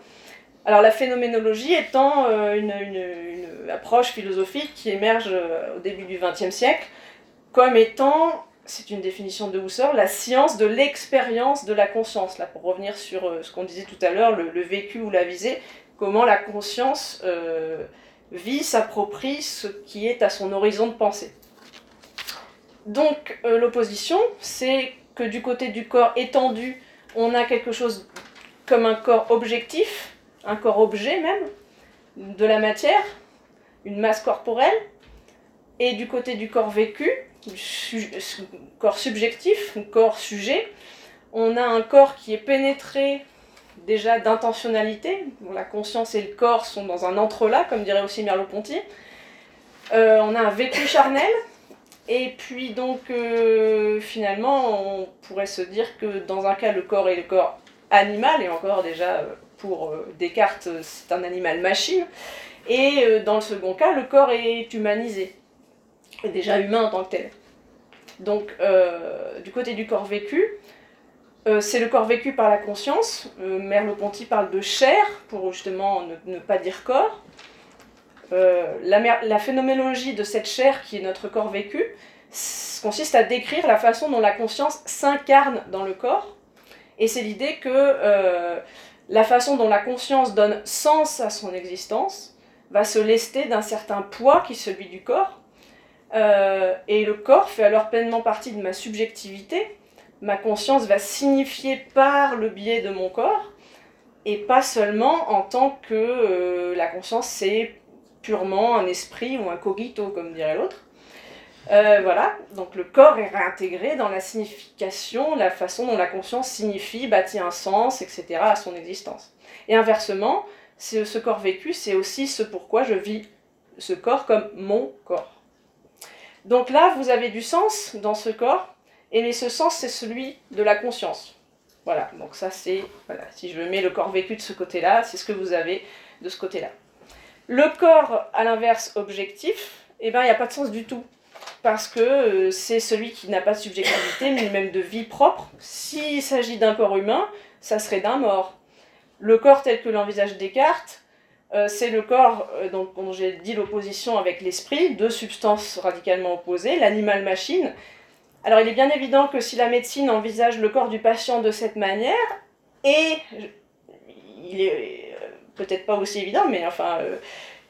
Alors la phénoménologie étant une, une, approche philosophique qui émerge au début du XXe siècle comme étant c'est une définition de Husserl, la science de l'expérience de la conscience. Là, pour revenir sur euh, ce qu'on disait tout à l'heure, le, vécu ou la visée, comment la conscience euh, vit, s'approprie ce qui est à son horizon de pensée. Donc, euh, l'opposition, c'est que du côté du corps étendu, on a quelque chose comme un corps objectif, un corps objet même, de la matière, une masse corporelle, et du côté du corps vécu, corps subjectif, corps sujet, on a un corps qui est pénétré déjà d'intentionnalité, la conscience et le corps sont dans un entrelac, comme dirait aussi Merleau-Ponty. Euh, on a un vécu charnel, et puis donc euh, finalement on pourrait se dire que dans un cas le corps est le corps animal, et encore déjà euh, pour Descartes c'est un animal machine, et dans le second cas le corps est humanisé déjà humain en tant que tel. Donc, euh, du côté du corps vécu, euh, c'est le corps vécu par la conscience. Euh, Merleau-Ponty parle de chair, pour justement ne, pas dire corps. La, la, phénoménologie de cette chair qui est notre corps vécu consiste à décrire la façon dont la conscience s'incarne dans le corps. Et c'est l'idée que la façon dont la conscience donne sens à son existence va se lester d'un certain poids qui est celui du corps, euh, et le corps fait alors pleinement partie de ma subjectivité. Ma conscience va signifier par le biais de mon corps, et pas seulement en tant que euh, la conscience c'est purement un esprit ou un cogito, comme dirait l'autre. Euh, voilà, donc le corps est réintégré dans la signification, la façon dont la conscience signifie, bâtit un sens, etc. à son existence. Et inversement, ce corps vécu, c'est aussi ce pourquoi je vis ce corps comme mon corps. Donc là, vous avez du sens dans ce corps, et ce sens, c'est celui de la conscience. Voilà, donc ça c'est, voilà, si je mets le corps vécu de ce côté-là, c'est ce que vous avez de ce côté-là. Le corps, à l'inverse, objectif, eh ben, il n'y a pas de sens du tout. Parce que euh, c'est celui qui n'a pas de subjectivité, ni même de vie propre. S'il s'agit d'un corps humain, ça serait d'un mort. Le corps tel que l'envisage Descartes, euh, c'est le corps euh, dont j'ai dit l'opposition avec l'esprit, deux substances radicalement opposées, l'animal-machine. Alors il est bien évident que si la médecine envisage le corps du patient de cette manière, et il est peut-être pas aussi évident, mais enfin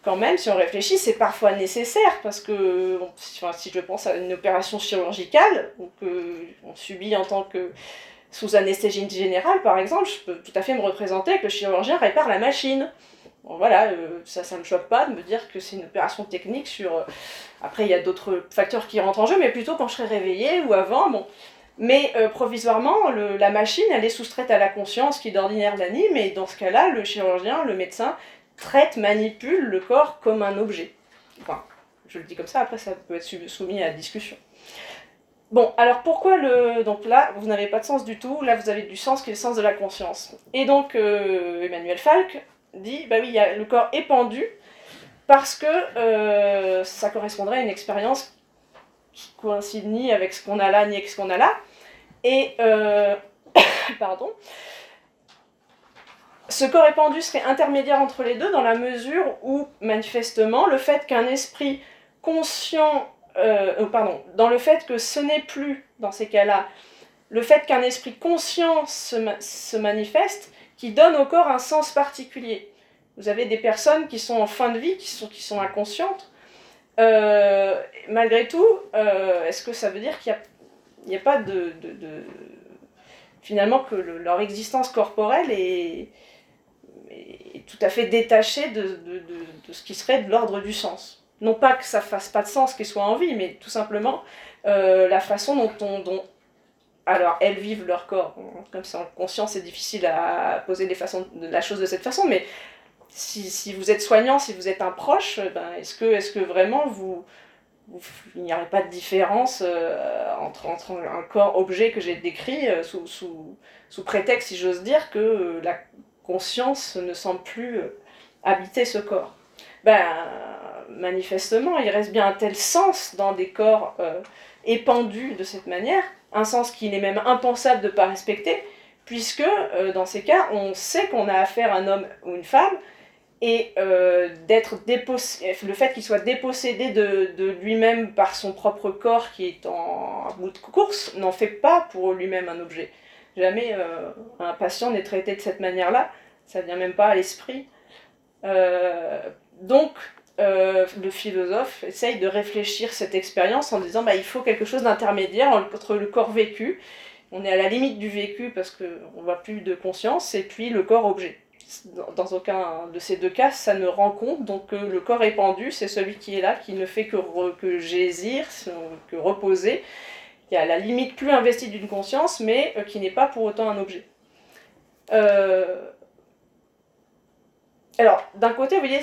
quand même, si on réfléchit, c'est parfois nécessaire parce que si je pense à une opération chirurgicale qu'on subit en tant que sous anesthésie générale, par exemple, je peux tout à fait me représenter que le chirurgien répare la machine voilà, euh, ça, ça me choque pas de me dire que c'est une opération technique sur. Euh, après, il y a d'autres facteurs qui rentrent en jeu, mais plutôt quand je serai réveillée ou avant, bon. Mais euh, provisoirement, la machine, elle est soustraite à la conscience qui d'ordinaire l'anime, et dans ce cas-là, le chirurgien, le médecin, traite, manipule le corps comme un objet. Enfin, je le dis comme ça, après ça peut être soumis à discussion. Bon, alors pourquoi le... Donc là, vous n'avez pas de sens du tout, là vous avez du sens qui est le sens de la conscience. Et donc, Emmanuel Falk dit, bah oui, y a, le corps est pendu parce que euh, ça correspondrait à une expérience qui coïncide ni avec ce qu'on a là, ni avec ce qu'on a là. Et, euh, pardon, ce corps épandu serait intermédiaire entre les deux dans la mesure où, manifestement, le fait qu'un esprit conscient, euh, pardon, dans le fait que ce n'est plus, dans ces cas-là, le fait qu'un esprit conscient se manifeste, qui donne au corps un sens particulier. Vous avez des personnes qui sont en fin de vie, qui sont, inconscientes. Euh, malgré tout, euh, est-ce que ça veut dire qu'il n'y a, pas de, Finalement, que leur existence corporelle est, tout à fait détaché de, de, de, ce qui serait de l'ordre du sens. Non pas que ça fasse pas de sens qu'il soit en vie, mais tout simplement euh, la façon dont, on, dont alors elles vivent leur corps. Comme c'est en conscience, c'est difficile à poser des façons, la chose de cette façon, mais si, si vous êtes soignant, si vous êtes un proche, ben, est-ce que, est que vraiment il n'y aurait pas de différence euh, entre, entre, un corps-objet que j'ai décrit euh, sous, sous, sous, prétexte, si j'ose dire, que euh, la conscience ne semble plus habiter ce corps ben, Manifestement, il reste bien un tel sens dans des corps épandus de cette manière, un sens qui n'est même impensable de ne pas respecter, puisque dans ces cas, on sait qu'on a affaire à un homme ou une femme et euh, d'être le fait qu'il soit dépossédé de, de lui-même par son propre corps qui est en bout de course n'en fait pas pour lui-même un objet. Jamais euh, un patient n'est traité de cette manière-là, ça vient même pas à l'esprit. Euh, donc le philosophe essaye de réfléchir cette expérience en disant bah, il faut quelque chose d'intermédiaire entre le corps vécu, on est à la limite du vécu parce qu'on voit plus de conscience, et puis le corps objet dans aucun de ces deux cas, ça ne rend compte. Donc euh, le corps épandu, c'est celui qui est là, qui ne fait que, que gésir, que reposer, qui est à la limite plus investi d'une conscience, mais euh, qui n'est pas pour autant un objet. Euh, alors, d'un côté, vous voyez,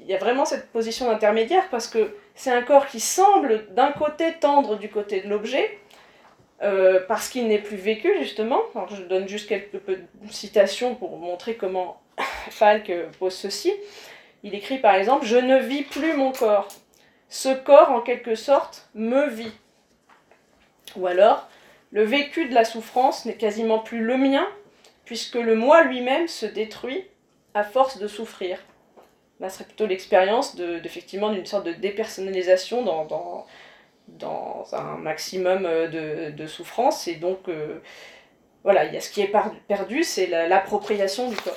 il y a vraiment cette position d'intermédiaire parce que c'est un corps qui semble d'un côté tendre du côté de l'objet, parce qu'il n'est plus vécu, justement. Je donne juste quelques citations pour montrer comment Falk pose ceci. Il écrit par exemple Je ne vis plus mon corps. Ce corps, en quelque sorte, me vit. Ou alors Le vécu de la souffrance n'est quasiment plus le mien, puisque le moi lui-même se détruit à force de souffrir. Là, ce serait plutôt l'expérience effectivement d'une sorte de dépersonnalisation dans, un maximum de, de souffrance. Et donc, euh, voilà, il y a ce qui est perdu, c'est l'appropriation du corps.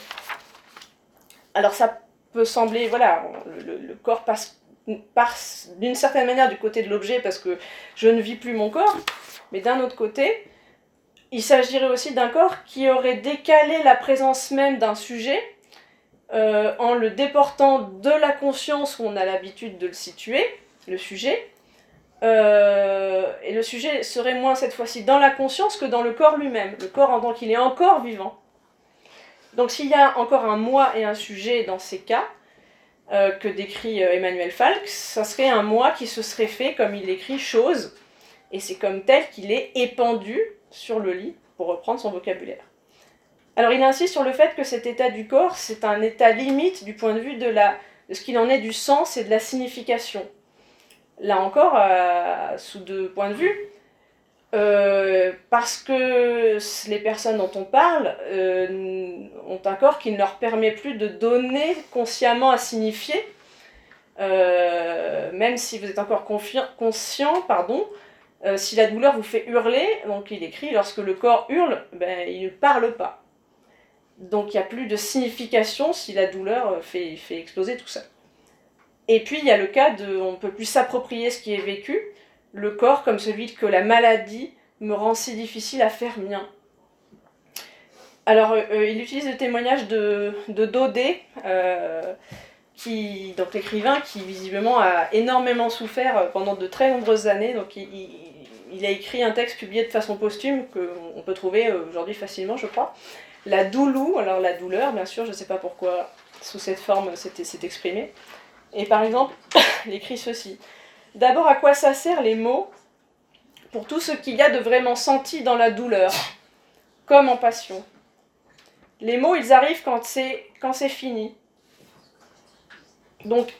Alors ça peut sembler, voilà, le, corps passe, d'une certaine manière du côté de l'objet parce que je ne vis plus mon corps, mais d'un autre côté, il s'agirait aussi d'un corps qui aurait décalé la présence même d'un sujet euh, en le déportant de la conscience où on a l'habitude de le situer, le sujet, euh, et le sujet serait moins cette fois-ci dans la conscience que dans le corps lui-même, le corps en tant qu'il est encore vivant. Donc s'il y a encore un moi et un sujet dans ces cas, euh, que décrit euh, Emmanuel Falk, ça serait un moi qui se serait fait comme il écrit chose, et c'est comme tel qu'il est épandu sur le lit, pour reprendre son vocabulaire. Alors il insiste sur le fait que cet état du corps, c'est un état limite du point de vue de, la, ce qu'il en est du sens et de la signification. Là encore, euh, sous deux points de vue, euh, parce que les personnes dont on parle euh, ont un corps qui ne leur permet plus de donner consciemment à signifier, euh, même si vous êtes encore conscient, pardon, si la douleur vous fait hurler, donc il écrit, lorsque le corps hurle, ben, il ne parle pas. Donc il n'y a plus de signification si la douleur fait, fait exploser tout ça. Et puis il y a le cas de, on ne peut plus s'approprier ce qui est vécu, le corps comme celui que la maladie me rend si difficile à faire mien. Alors, euh, euh, il utilise le témoignage de, de Daudet, euh, qui, donc l'écrivain qui visiblement a énormément souffert pendant de très nombreuses années. Donc, il, a écrit un texte publié de façon posthume qu'on peut trouver aujourd'hui facilement, je crois. La doulou, alors la douleur, bien sûr, je ne sais pas pourquoi sous cette forme c'est exprimé. Et par exemple, il écrit ceci. D'abord, à quoi ça sert les mots Pour tout ce qu'il y a de vraiment senti dans la douleur, comme en passion? Les mots, ils arrivent quand c'est, fini. Donc,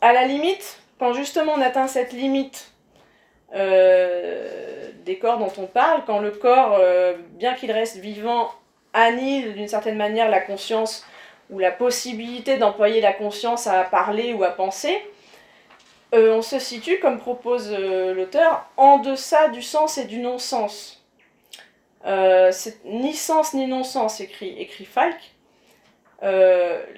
à la limite, quand justement on atteint cette limite euh, des corps dont on parle, quand le corps, euh, bien qu'il reste vivant, annule d'une certaine manière la conscience ou la possibilité d'employer la conscience à parler ou à penser, euh, on se situe, comme propose euh, l'auteur, en deçà du sens et du non-sens. Euh, c'est ni sens ni non-sens, écrit, écrit Falk.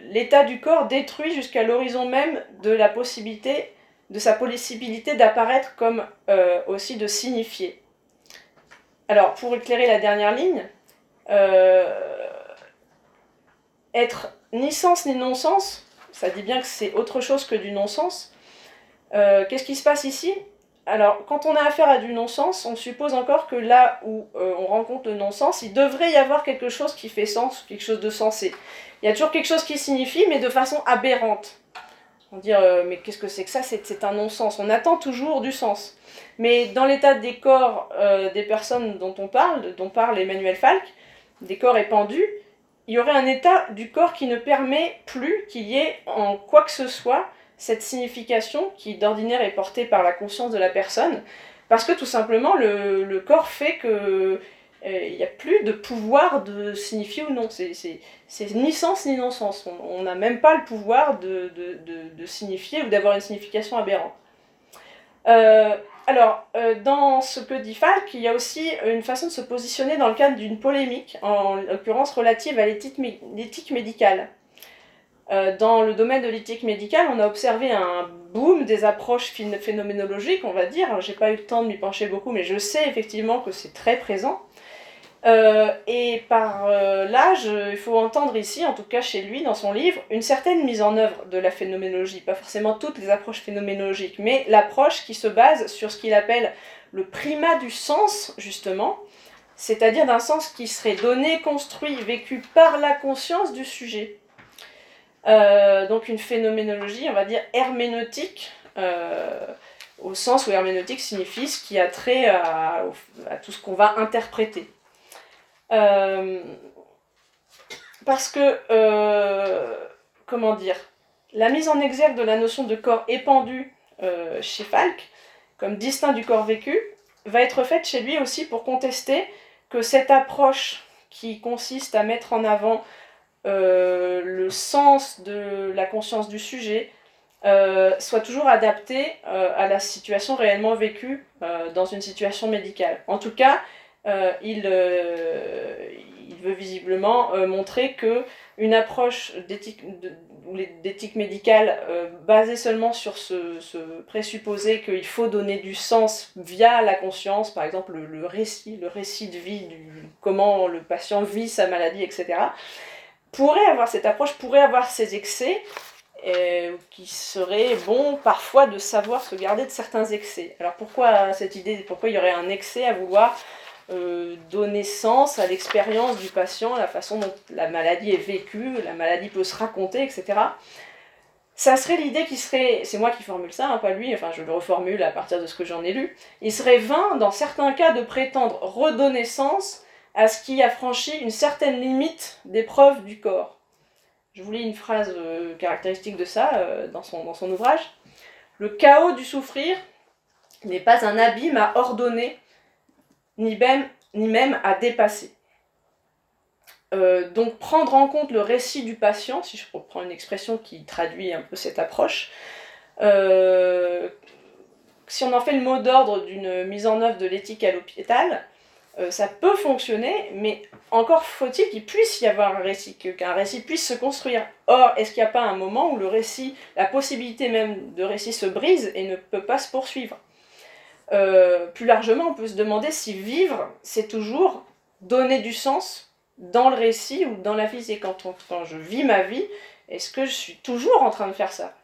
L'état du corps détruit jusqu'à l'horizon même de la possibilité, de sa possibilité d'apparaître comme aussi de signifier. Alors, pour éclairer la dernière ligne, être ni sens ni non-sens, ça dit bien que c'est autre chose que du non-sens. Euh, qu'est-ce qui se passe ici? Alors, quand on a affaire à du non-sens, on suppose encore que là où euh, on rencontre le non-sens, il devrait y avoir quelque chose qui fait sens, quelque chose de sensé. Il y a toujours quelque chose qui signifie, mais de façon aberrante. On dit, euh, mais qu'est-ce que c'est que ça? C'est un non-sens. On attend toujours du sens. Mais dans l'état des corps des personnes dont on parle, dont parle Emmanuel Falk, des corps épandus, il y aurait un état du corps qui ne permet plus qu'il y ait en quoi que ce soit cette signification qui d'ordinaire est portée par la conscience de la personne, parce que tout simplement le, corps fait que euh, il n'y a plus de pouvoir de signifier ou non. C'est ni sens ni non-sens. On n'a même pas le pouvoir de, signifier ou d'avoir une signification aberrante. Euh, alors, euh, dans ce que dit Falk, il y a aussi une façon de se positionner dans le cadre d'une polémique, en l'occurrence relative à l'éthique médicale. Euh, dans le domaine de l'éthique médicale, on a observé un boom des approches phénoménologiques, on va dire. J'ai pas eu le temps de m'y pencher beaucoup, mais je sais effectivement que c'est très présent. Euh, et par euh, l'âge, il faut entendre ici, en tout cas chez lui, dans son livre, une certaine mise en œuvre de la phénoménologie. Pas forcément toutes les approches phénoménologiques, mais l'approche qui se base sur ce qu'il appelle le primat du sens, justement, c'est-à-dire d'un sens qui serait donné, construit, vécu par la conscience du sujet. Euh, donc une phénoménologie, on va dire herméneutique, au sens où herméneutique signifie ce qui a trait à tout ce qu'on va interpréter. Euh, parce que, euh, comment dire, la mise en exergue de la notion de corps épandu euh, chez Falk, comme distinct du corps vécu, va être faite chez lui aussi pour contester que cette approche qui consiste à mettre en avant le sens de la conscience du sujet soit toujours adaptée à la situation réellement vécue dans une situation médicale. En tout cas, euh, il, euh, veut visiblement euh, montrer que une approche d'éthique médicale basée seulement sur ce, présupposé qu'il faut donner du sens via la conscience, par exemple le, récit, le récit de vie, comment le patient vit sa maladie, etc., pourrait avoir cette approche, pourrait avoir ses excès, qui serait bon parfois de savoir se garder de certains excès. Alors pourquoi cette idée, pourquoi il y aurait un excès à vouloir euh, donner sens à l'expérience du patient, la façon dont la maladie est vécue, la maladie peut se raconter, etc. Ça serait l'idée qui serait, c'est moi qui formule ça, hein, pas lui, enfin je le reformule à partir de ce que j'en ai lu, il serait vain dans certains cas de prétendre redonner sens à ce qui a franchi une certaine limite d'épreuve du corps. Je vous lis une phrase euh, caractéristique de ça euh, dans, son, ouvrage. Le chaos du souffrir n'est pas un abîme à ordonner ni même, à dépasser. Euh, donc prendre en compte le récit du patient, si je reprends une expression qui traduit un peu cette approche, si on en fait le mot d'ordre d'une mise en œuvre de l'éthique à l'hôpital, euh, ça peut fonctionner, mais encore faut-il qu'il puisse y avoir un récit, qu'un récit puisse se construire. Or, est-ce qu'il n'y a pas un moment où le récit, la possibilité même de récit se brise et ne peut pas se poursuivre? Euh, plus largement, on peut se demander si vivre, c'est toujours donner du sens dans le récit ou dans la vie. Et quand, quand je vis ma vie, est-ce que je suis toujours en train de faire ça?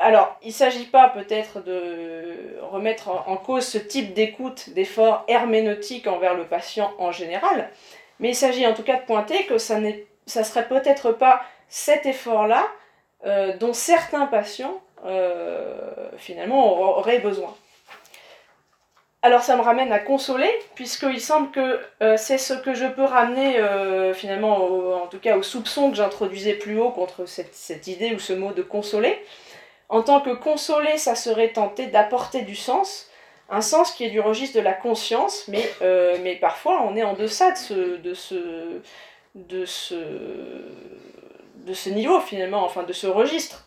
Alors, il ne s'agit pas peut-être de remettre en cause ce type d'écoute, d'effort herméneutique envers le patient en général, mais il s'agit en tout cas de pointer que ça ne serait peut-être pas cet effort-là euh, dont certains patients euh, finalement auraient besoin. Alors ça me ramène à consoler, puisqu'il semble que euh, c'est ce que je peux ramener finalement, en tout cas au soupçon que j'introduisais plus haut contre cette, idée ou ce mot de consoler. En tant que consoler, ça serait tenter d'apporter du sens, un sens qui est du registre de la conscience, mais, euh, parfois on est en deçà de ce niveau finalement, enfin de ce registre.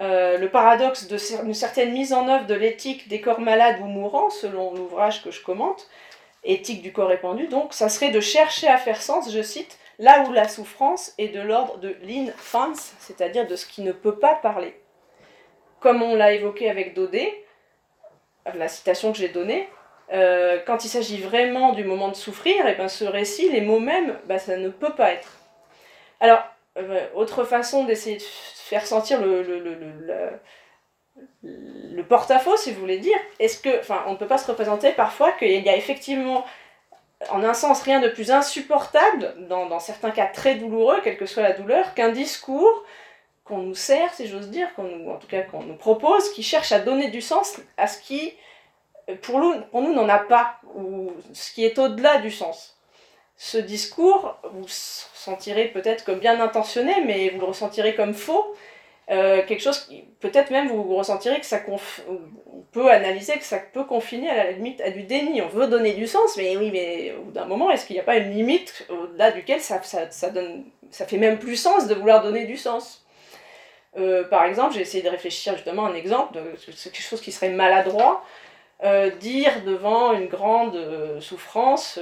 Euh, le paradoxe d'une certaine mise en œuvre de l'éthique des corps malades ou mourants, selon l'ouvrage que je commente, éthique du corps répandu, donc, ça serait de chercher à faire sens, je cite, là où la souffrance est de l'ordre de l'infance, c'est-à-dire de ce qui ne peut pas parler. Comme on l'a évoqué avec Daudet, la citation que j'ai donnée, euh, quand il s'agit vraiment du moment de souffrir, et eh ben ce récit, les mots mêmes, ben, ça ne peut pas être. Alors, autre façon d'essayer de faire sentir le, porte-à-faux, si vous voulez dire, est-ce que, on ne peut pas se représenter parfois qu'il y a effectivement, en un sens, rien de plus insupportable, dans certains cas très douloureux, quelle que soit la douleur, qu'un discours qu'on nous sert, si j'ose dire, qu'on en tout cas qu'on nous propose, qui cherche à donner du sens à ce qui, pour nous, pour nous n'en a pas, ou ce qui est au-delà du sens. Ce discours, vous sentirez peut-être comme bien intentionné, mais vous le ressentirez comme faux, euh, quelque chose qui, peut-être même vous ressentirez que ça peut analyser que ça peut confiner à la limite à du déni. On veut donner du sens, mais oui, mais au bout d'un moment, est-ce qu'il n'y a pas une limite au-delà duquel ça, ça, ça, donne, ça fait même plus sens de vouloir donner du sens? Euh, Par exemple, j'ai essayé de réfléchir justement à un exemple de quelque chose qui serait maladroit. Euh, dire devant une grande souffrance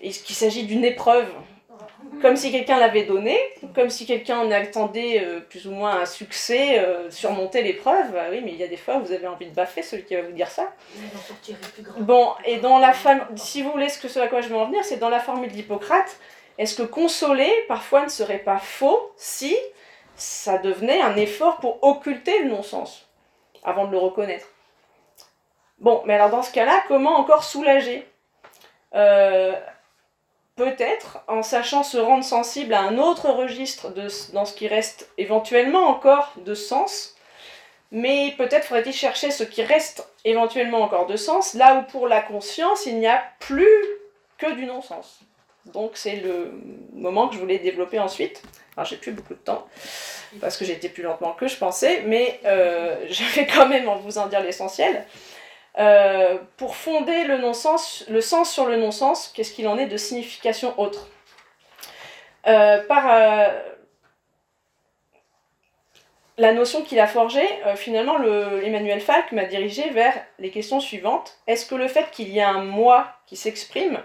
qu'il s'agit d'une épreuve? Comme si quelqu'un l'avait donné, comme si quelqu'un en attendait euh, plus ou moins un succès, euh, surmonter l'épreuve. Bah oui, mais il y a des fois où vous avez envie de baffer celui qui va vous dire ça. Bon, et dans la femme, si vous voulez ce à quoi je veux en venir, c'est dans la formule d'Hippocrate. Est-ce que consoler parfois ne serait pas faux si ça devenait un effort pour occulter le non-sens avant de le reconnaître Bon, mais alors dans ce cas-là, comment encore soulager? Euh, peut-être en sachant se rendre sensible à un autre registre de, dans ce qui reste éventuellement encore de sens, mais peut-être faudrait-il chercher ce qui reste éventuellement encore de sens, là où pour la conscience il n'y a plus que du non-sens. Donc c'est le moment que je voulais développer ensuite. Alors j'ai plus beaucoup de temps, parce que j'ai été plus lentement que je pensais, mais euh, je vais quand même vous en dire l'essentiel. Euh, pour fonder le non-sens, le sens sur le non-sens, qu'est-ce qu'il en est de signification autre? Euh, Par la notion qu'il a forgée, finalement, le, Emmanuel Falk m'a dirigé vers les questions suivantes. Est-ce que le fait qu'il y ait un moi qui s'exprime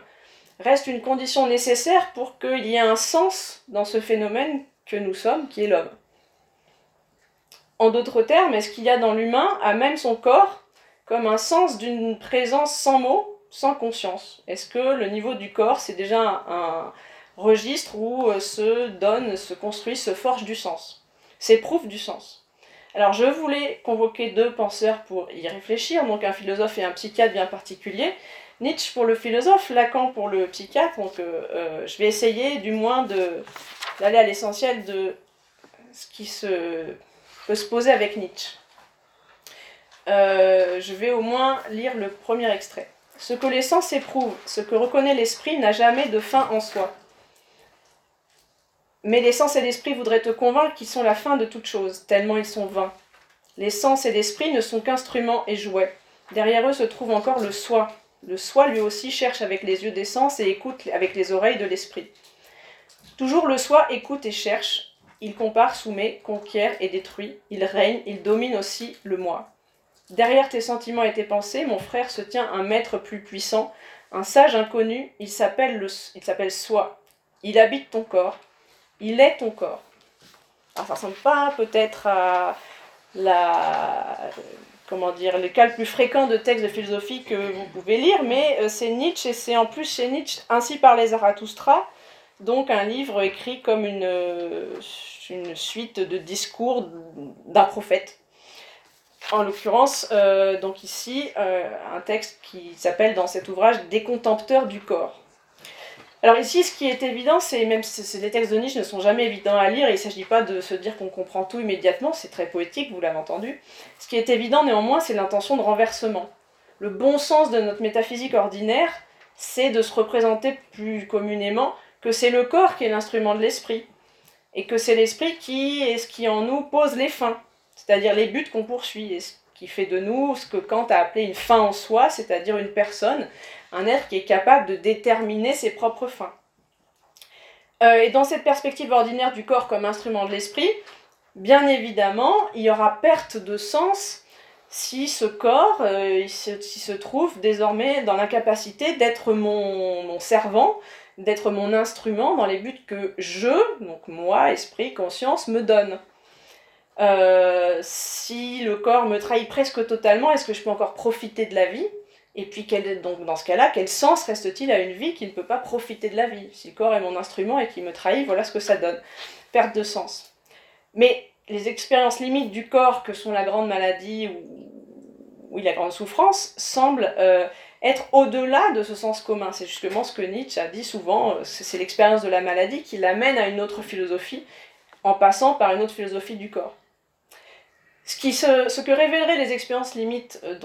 reste une condition nécessaire pour qu'il y ait un sens dans ce phénomène que nous sommes, qui est l'homme En d'autres termes, est-ce qu'il y a dans l'humain, à même son corps, comme un sens d'une présence sans mots, sans conscience? Est-ce que le niveau du corps, c'est déjà un, registre où euh, se donne, se construit, se forge du sens? S'éprouve du sens. Alors je voulais convoquer deux penseurs pour y réfléchir, donc un philosophe et un psychiatre bien particulier. Nietzsche pour le philosophe, Lacan pour le psychiatre, donc euh, euh, je vais essayer du moins d'aller à l'essentiel de ce qui se, peut se poser avec Nietzsche. Euh, je vais au moins lire le premier extrait. Ce que les sens éprouvent, ce que reconnaît l'esprit n'a jamais de fin en soi. Mais les sens et l'esprit voudraient te convaincre qu'ils sont la fin de toute chose, tellement ils sont vains. Les sens et l'esprit ne sont qu'instruments et jouets. Derrière eux se trouve encore le soi. Le soi lui aussi cherche avec les yeux des sens et écoute avec les oreilles de l'esprit. Toujours le soi écoute et cherche. Il compare, soumet, conquiert et détruit. Il règne, il domine aussi le moi. Derrière tes sentiments et tes pensées, mon frère se tient un maître plus puissant, un sage inconnu, il s'appelle soi. Il habite ton corps, il est ton corps. Alors ça ressemble pas peut-être à la comment dire les cas le plus fréquents de textes de philosophie que vous pouvez lire, mais euh, c'est Nietzsche et c'est en plus chez Nietzsche ainsi par les Zarathustra, donc un livre écrit comme une, une suite de discours d'un prophète en l'occurrence, euh, donc ici, euh, un texte qui s'appelle dans cet ouvrage Des contempteurs du corps. Alors ici, ce qui est évident, c'est même si les textes de Nietzsche ne sont jamais évidents à lire, il ne s'agit pas de se dire qu'on comprend tout immédiatement, c'est très poétique, vous l'avez entendu. Ce qui est évident néanmoins, c'est l'intention de renversement. Le bon sens de notre métaphysique ordinaire, c'est de se représenter plus communément que c'est le corps qui est l'instrument de l'esprit, et que c'est l'esprit qui est ce qui en nous pose les fins c'est-à-dire les buts qu'on poursuit, et ce qui fait de nous ce que Kant a appelé une fin en soi, c'est-à-dire une personne, un être qui est capable de déterminer ses propres fins. Euh, et dans cette perspective ordinaire du corps comme instrument de l'esprit, bien évidemment, il y aura perte de sens si ce corps euh, se, trouve désormais dans l'incapacité d'être mon, mon servant, d'être mon instrument dans les buts que je, donc moi, esprit, conscience, me donne. Euh, si le corps me trahit presque totalement, est-ce que je peux encore profiter de la vie? Et puis, donc, dans ce cas-là, quel sens reste-t-il à une vie qui ne peut pas profiter de la vie Si le corps est mon instrument et qui me trahit, voilà ce que ça donne. Perte de sens. Mais les expériences limites du corps, que sont la grande maladie ou, la grande souffrance, semblent euh, être au-delà de ce sens commun. C'est justement ce que Nietzsche a dit souvent, euh, c'est l'expérience de la maladie qui l'amène à une autre philosophie, en passant par une autre philosophie du corps. Ce, ce que révéleraient les expériences limites euh,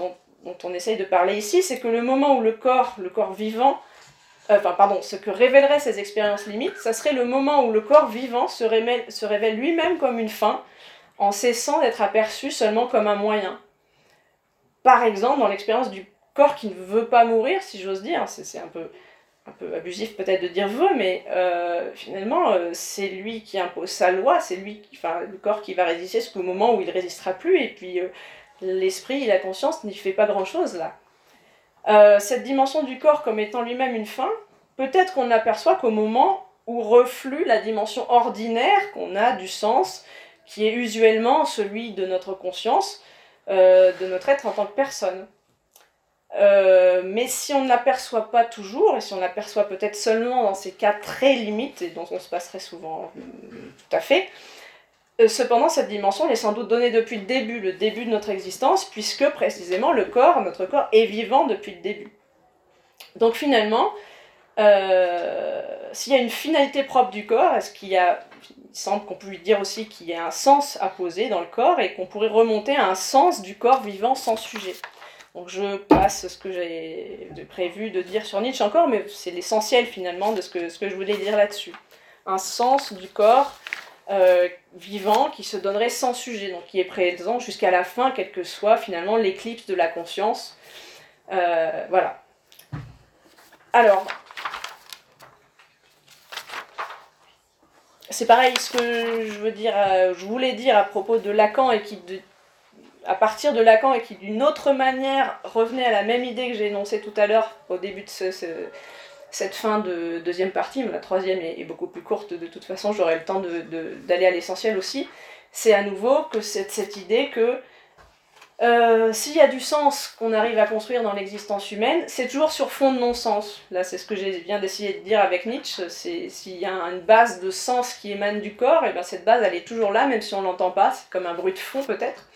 dont, on essaye de parler ici, c'est que le moment où le corps, le corps vivant, enfin pardon, ce que révéleraient ces expériences limites, ça serait le moment où le corps vivant se révèle lui-même comme une fin, en cessant d'être aperçu seulement comme un moyen. Par exemple, dans l'expérience du corps qui ne veut pas mourir, si j'ose dire, c'est un peu, un peu abusif peut-être de dire veut, mais euh, finalement, euh, c'est lui qui impose sa loi, c'est lui, enfin, le corps qui va résister jusqu'au moment où il résistera plus, et puis euh, l'esprit et la conscience n'y fait pas grand-chose là. cette dimension du corps comme étant lui-même une fin, peut-être qu'on n'aperçoit qu'au moment où reflue la dimension ordinaire qu'on a du sens, qui est usuellement celui de notre conscience, euh, de notre être en tant que personne. Euh, mais si on ne l'aperçoit pas toujours, et si on l'aperçoit peut-être seulement dans ces cas très limites, et dont on se passerait souvent euh, tout à fait, cependant cette dimension est sans doute donnée depuis le début, le début de notre existence, puisque précisément le corps, notre corps, est vivant depuis le début. Donc finalement, s'il y a une finalité propre du corps, est-ce qu'il y a il semble qu'on puisse dire aussi qu'il y a un sens à poser dans le corps et qu'on pourrait remonter à un sens du corps vivant sans sujet. Donc je passe ce que j'ai prévu de dire sur Nietzsche encore, mais c'est l'essentiel finalement de ce que, ce que je voulais dire là-dessus. Un sens du corps euh, vivant qui se donnerait sans sujet, donc qui est présent jusqu'à la fin, quel que soit finalement l'éclipse de la conscience. Euh, voilà. Alors, c'est pareil, ce que je veux dire, euh, je voulais dire à propos de Lacan et qui, à partir de Lacan et qui d'une autre manière revenait à la même idée que j'ai énoncée tout à l'heure au début de cette fin de deuxième partie, mais la troisième est, beaucoup plus courte de toute façon, j'aurai le temps d'aller à l'essentiel aussi. C'est à nouveau que cette, cette idée que euh, s'il y a du sens qu'on arrive à construire dans l'existence humaine, c'est toujours sur fond de non-sens. Là, c'est ce que j'ai bien d'essayer de dire avec Nietzsche. S'il y a une base de sens qui émane du corps, et bien cette base, elle est toujours là, même si on l'entend pas. C'est comme un bruit de fond peut-être.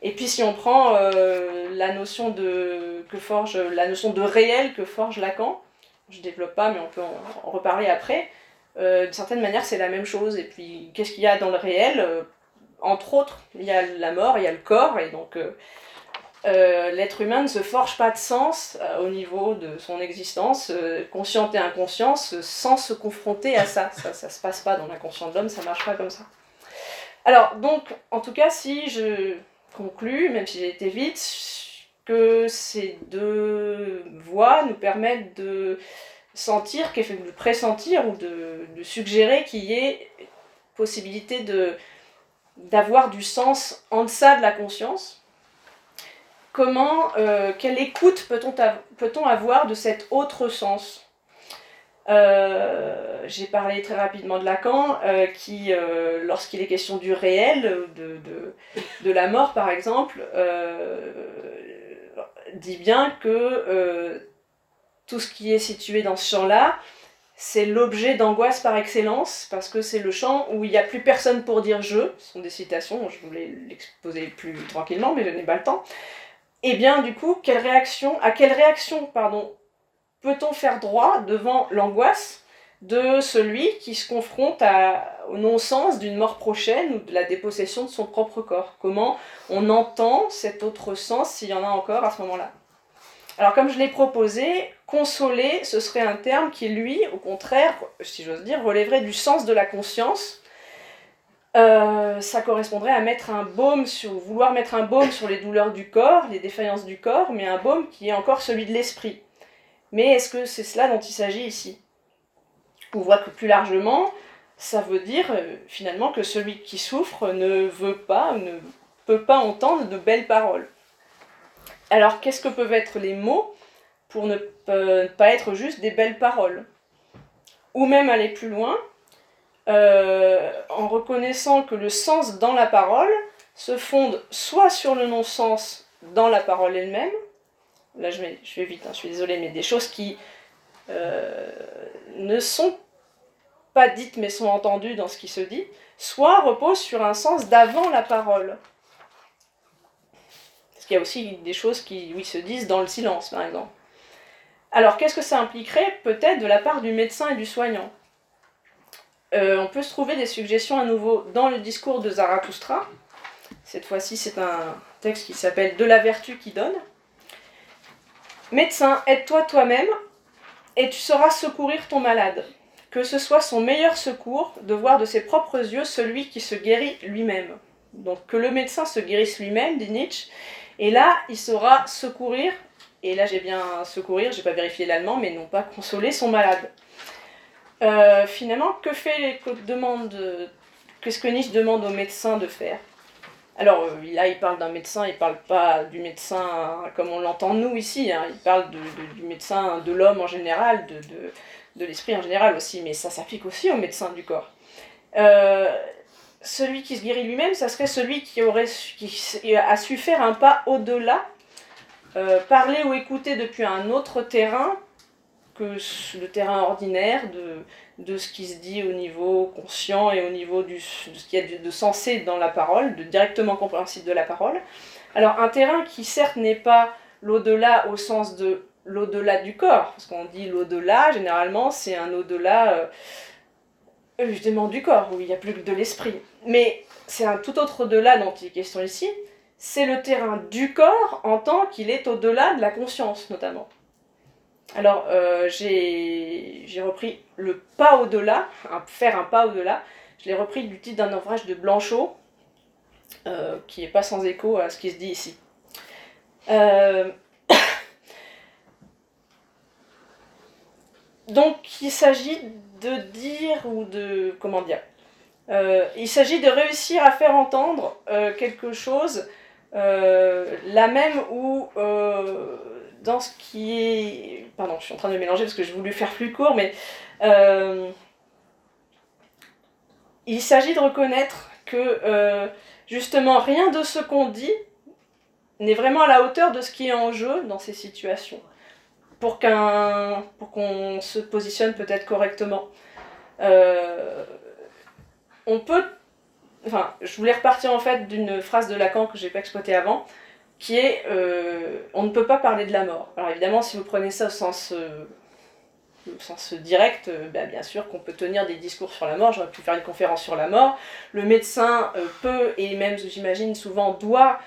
Et puis si on prend euh, la notion de que forge la notion de réel que forge Lacan, je développe pas, mais on peut en, reparler après. Euh, d'une certaine manière, c'est la même chose. Et puis, qu'est-ce qu'il y a dans le réel? Entre autres, il y a la mort, il y a le corps, et donc euh, euh, l'être humain ne se forge pas de sens euh, au niveau de son existence, consciente et inconsciente, sans se confronter à ça. Ça ne se passe pas dans l'inconscient de l'homme, ça marche pas comme ça. Alors, donc, en tout cas, si je conclus, même si j'ai été vite, que ces deux voies nous permettent de sentir, de pressentir ou de, suggérer qu'il y ait possibilité d'avoir du sens en deçà de la conscience. Comment, euh, quelle écoute peut-on, avoir de cet autre sens? Euh, J'ai parlé très rapidement de Lacan, euh, qui, lorsqu'il est question du réel, de la mort par exemple, dit bien que tout ce qui est situé dans ce champ-là c'est l'objet d'angoisse par excellence, parce que c'est le champ où il n'y a plus personne pour dire je, ce sont des citations, je voulais l'exposer plus tranquillement, mais je n'ai pas le temps. Et eh bien, du coup, quelle réaction, à quelle réaction, pardon, peut-on faire droit devant l'angoisse de celui qui se confronte au non-sens d'une mort prochaine ou de la dépossession de son propre corps Comment on entend cet autre sens, s'il y en a encore à ce moment-là? Alors comme je l'ai proposé, consoler, ce serait un terme qui, lui, au contraire, si j'ose dire, relèverait du sens de la conscience. Euh, ça correspondrait à mettre un baume sur, vouloir mettre un baume sur les douleurs du corps, les défaillances du corps, mais un baume qui est encore celui de l'esprit. Mais est-ce que c'est cela dont il s'agit ici? On voit que plus largement, ça veut dire euh, finalement que celui qui souffre ne veut pas, ne peut pas entendre de belles paroles. Alors, qu'est-ce que peuvent être les mots pour ne pas être juste des belles paroles? Ou même aller plus loin, euh, en reconnaissant que le sens dans la parole se fonde soit sur le non-sens dans la parole elle-même, là je vais, vite, hein, je suis désolée, mais des choses qui euh, ne sont pas dites mais sont entendues dans ce qui se dit, soit reposent sur un sens d'avant la parole. Parce qu'il y a aussi des choses qui se disent dans le silence, par exemple. Alors, qu'est-ce que ça impliquerait Peut-être de la part du médecin et du soignant? Euh, on peut se trouver des suggestions à nouveau dans le discours de Zarathustra. Cette fois-ci, c'est un texte qui s'appelle De la vertu qui donne. Médecin, aide-toi toi-même et tu sauras secourir ton malade. Que ce soit son meilleur secours de voir de ses propres yeux celui qui se guérit lui-même. Donc que le médecin se guérisse lui-même, dit Nietzsche, et là, il saura secourir, et là j'ai bien secourir, j'ai pas vérifié l'allemand, mais non pas consoler son malade. Euh, finalement, que fait demande, qu'est-ce que Nietzsche demande au médecin de faire? Alors euh, là, il parle d'un médecin, il parle pas du médecin comme on l'entend nous ici, hein. il parle du médecin de l'homme en général, de, l'esprit en général aussi, mais ça s'applique aussi au médecin du corps. Euh, celui qui se guérit lui-même, ça serait celui qui, aurait qui a su faire un pas au-delà, euh, parler ou écouter depuis un autre terrain que le terrain ordinaire de, de ce qui se dit au niveau conscient et au niveau de ce qu'il y a de, sensé dans la parole, de directement compréhensible de la parole. Alors un terrain qui certes n'est pas l'au-delà au sens de l'au-delà du corps, parce qu'on dit l'au-delà, généralement c'est un au-delà euh, justement du corps, où il n'y a plus que de l'esprit. Mais c'est un tout autre au-delà dont il est question ici, c'est le terrain du corps en tant qu'il est au-delà de la conscience notamment. Alors, euh, j'ai repris le pas au-delà, faire un pas au-delà. Je l'ai repris du titre d'un ouvrage de Blanchot, euh, qui n'est pas sans écho à ce qui se dit ici. Euh, donc, il s'agit de dire, ou de. Comment dire Il s'agit de réussir à faire entendre quelque chose, la même ou dans ce qui est... Pardon, je suis en train de mélanger parce que j'ai voulu faire plus court, mais euh, il s'agit de reconnaître que euh, justement rien de ce qu'on dit n'est vraiment à la hauteur de ce qui est en jeu dans ces situations, pour qu'on se positionne peut-être correctement. Euh, on peut, enfin, je voulais repartir en fait d'une phrase de Lacan que j'ai pas exploitée avant qui est euh, on ne peut pas parler de la mort. Alors évidemment, si vous prenez ça au sens, euh, direct, euh, ben, bien sûr qu'on peut tenir des discours sur la mort, j'aurais pu faire une conférence sur la mort. Le médecin peut, et même j'imagine souvent doit,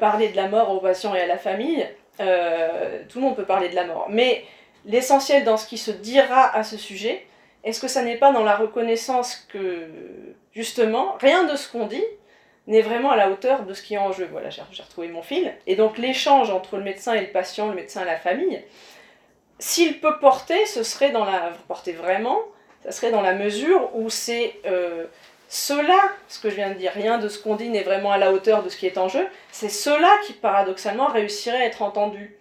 parler de la mort aux patients et à la famille. tout le monde peut parler de la mort. Mais l'essentiel dans ce qui se dira à ce sujet, est-ce que ça n'est pas dans la reconnaissance que, justement, rien de ce qu'on dit n'est vraiment à la hauteur de ce qui est en jeu. Voilà, j'ai retrouvé mon fil. Et donc l'échange entre le médecin et le patient, le médecin et la famille, s'il peut porter, ce serait dans la... porter vraiment, ça serait dans la mesure où c'est euh, cela, ce que je viens de dire, rien de ce qu'on dit n'est vraiment à la hauteur de ce qui est en jeu, c'est cela qui paradoxalement réussirait à être entendu.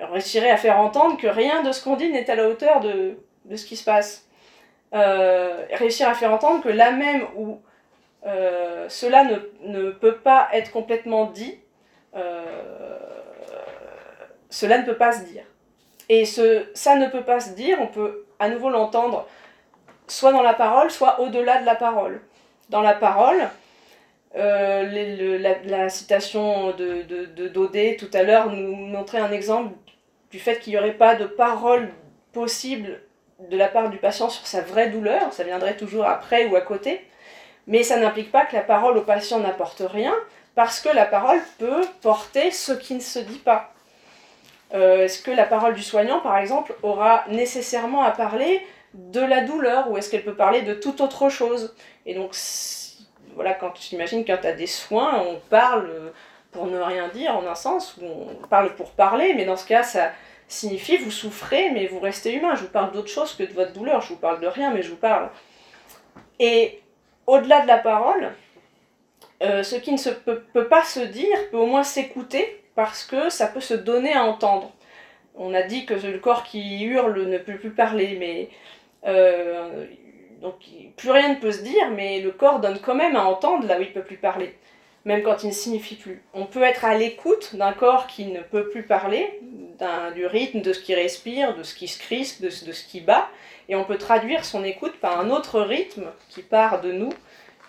Réussirait à faire entendre que rien de ce qu'on dit n'est à la hauteur de, ce qui se passe. Euh, réussir à faire entendre que là même où euh, cela ne, peut pas être complètement dit, euh, cela ne peut pas se dire. Et ce ça ne peut pas se dire, on peut à nouveau l'entendre soit dans la parole, soit au-delà de la parole. Dans la parole, euh, la, citation de, de, tout à l'heure nous montrait un exemple du fait qu'il n'y aurait pas de parole possible de la part du patient sur sa vraie douleur, ça viendrait toujours après ou à côté. Mais ça n'implique pas que la parole au patient n'apporte rien, parce que la parole peut porter ce qui ne se dit pas. Euh, est-ce que la parole du soignant, par exemple, aura nécessairement à parler de la douleur, ou est-ce qu'elle peut parler de toute autre chose? Et donc, voilà, quand tu imagines quand tu as des soins, on parle pour ne rien dire en un sens, ou on parle pour parler, mais dans ce cas, ça signifie vous souffrez, mais vous restez humain. Je vous parle d'autre chose que de votre douleur, je vous parle de rien, mais je vous parle. Et au-delà de la parole, euh, ce qui ne peut, pas se dire peut au moins s'écouter parce que ça peut se donner à entendre. On a dit que le corps qui hurle ne peut plus parler, mais euh, donc plus rien ne peut se dire, mais le corps donne quand même à entendre là où il ne peut plus parler. Même quand il ne signifie plus. On peut être à l'écoute d'un corps qui ne peut plus parler, du rythme, de ce qui respire, de ce qui se crispe, de, ce qui bat, et on peut traduire son écoute par un autre rythme qui part de nous,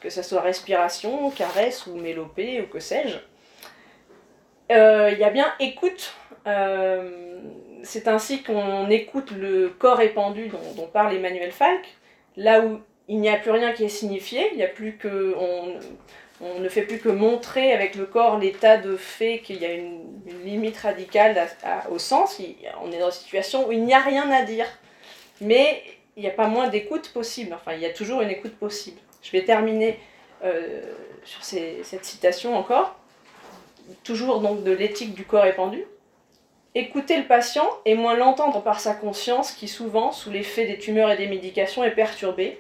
que ce soit respiration, caresse ou mélopée ou que sais-je. Euh, il y a bien écoute. Euh, c'est ainsi qu'on écoute le corps épandu dont, dont parle Emmanuel Falk, là où il n'y a plus rien qui est signifié, il n'y a plus que on, ne fait plus que montrer avec le corps l'état de fait qu'il y a une, limite radicale au sens. on est dans une situation où il n'y a rien à dire, mais il n'y a pas moins d'écoute possible. Enfin, il y a toujours une écoute possible. Je vais terminer euh, sur cette citation encore, toujours donc de l'éthique du corps épandu. Écouter le patient et moins l'entendre par sa conscience qui souvent, sous l'effet des tumeurs et des médications, est perturbée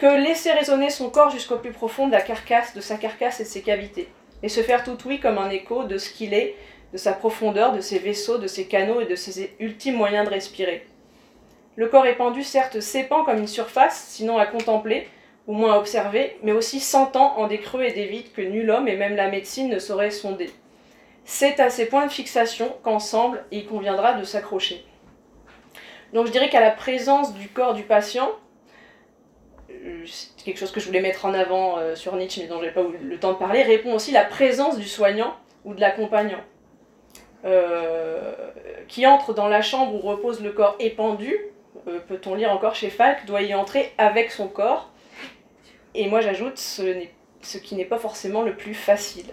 que laisser résonner son corps jusqu'au plus profond de la carcasse, de sa carcasse et de ses cavités, et se faire tout oui comme un écho de ce qu'il est, de sa profondeur, de ses vaisseaux, de ses canaux et de ses ultimes moyens de respirer. Le corps épandu, certes, s'épand comme une surface, sinon à contempler, ou moins à observer, mais aussi sentant en des creux et des vides que nul homme et même la médecine ne saurait sonder. C'est à ces points de fixation qu'ensemble il conviendra de s'accrocher. Donc je dirais qu'à la présence du corps du patient, c'est quelque chose que je voulais mettre en avant euh, sur Nietzsche, mais dont je n'ai pas eu le temps de parler, répond aussi la présence du soignant ou de l'accompagnant, euh, qui entre dans la chambre où repose le corps épandu, euh, peut-on lire encore chez Falk, doit y entrer avec son corps. Et moi j'ajoute ce, ce qui n'est pas forcément le plus facile.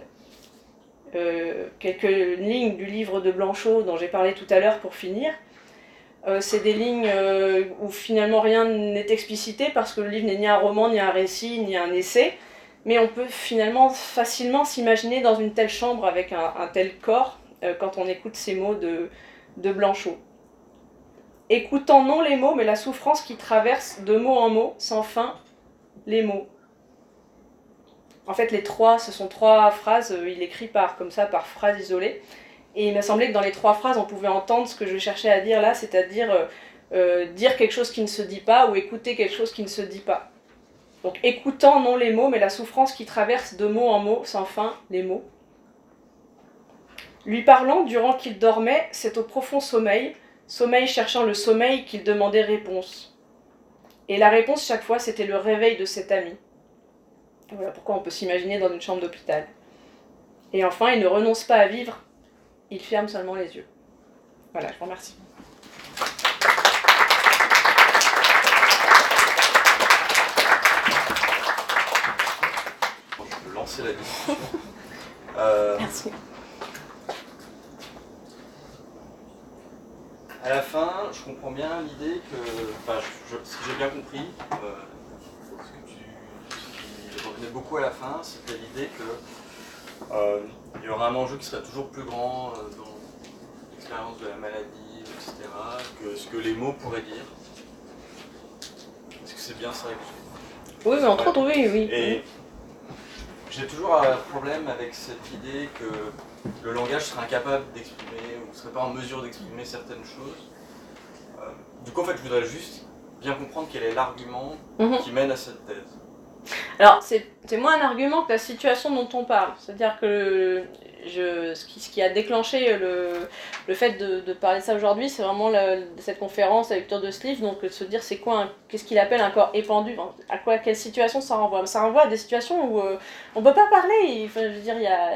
quelques lignes du livre de Blanchot dont j'ai parlé tout à l'heure pour finir. Euh, c'est des lignes euh, où finalement rien n'est explicité parce que le livre n'est ni un roman, ni un récit, ni un essai. Mais on peut finalement facilement s'imaginer dans une telle chambre avec un, tel corps euh, quand on écoute ces mots de, de Blanchot. Écoutant non les mots, mais la souffrance qui traverse de mot en mot, sans fin, les mots. En fait, les trois, ce sont trois phrases, il écrit par, comme ça, par phrase isolée. Et il m'a semblé que dans les trois phrases, on pouvait entendre ce que je cherchais à dire là, c'est-à-dire euh, euh, dire quelque chose qui ne se dit pas ou écouter quelque chose qui ne se dit pas. Donc écoutant non les mots, mais la souffrance qui traverse de mot en mot, sans fin, les mots. Lui parlant durant qu'il dormait, c'est au profond sommeil, sommeil cherchant le sommeil qu'il demandait réponse. Et la réponse chaque fois, c'était le réveil de cet ami. Voilà pourquoi on peut s'imaginer dans une chambre d'hôpital. Et enfin, il ne renonce pas à vivre il ferme seulement les yeux. Voilà, je vous remercie. je peux lancer la discussion. Euh, Merci. À la fin, je comprends bien l'idée que, enfin, si j'ai bien compris, euh, ce, que tu, ce revenait beaucoup à la fin, c'était l'idée que euh, il y aura un enjeu qui serait toujours plus grand euh, dans l'expérience de la maladie, etc., que ce que les mots pourraient dire. Est-ce que c'est bien ça Oui, mais entre autres, oui, oui. Et j'ai toujours un problème avec cette idée que le langage serait incapable d'exprimer ou ne serait pas en mesure d'exprimer certaines choses. Euh, du coup, en fait, je voudrais juste bien comprendre quel est l'argument mhm. qui mène à cette thèse. Alors, c'est moins un argument que la situation dont on parle. C'est-à-dire que ce, qui, a déclenché le, le fait de, parler de ça aujourd'hui, c'est vraiment cette conférence, la lecture de livre, donc de se dire c'est quoi, qu'est-ce qu'il appelle un corps épandu, à quoi, quelle situation ça renvoie? Ça renvoie à des situations où euh, on peut pas parler, enfin, je veux dire, il a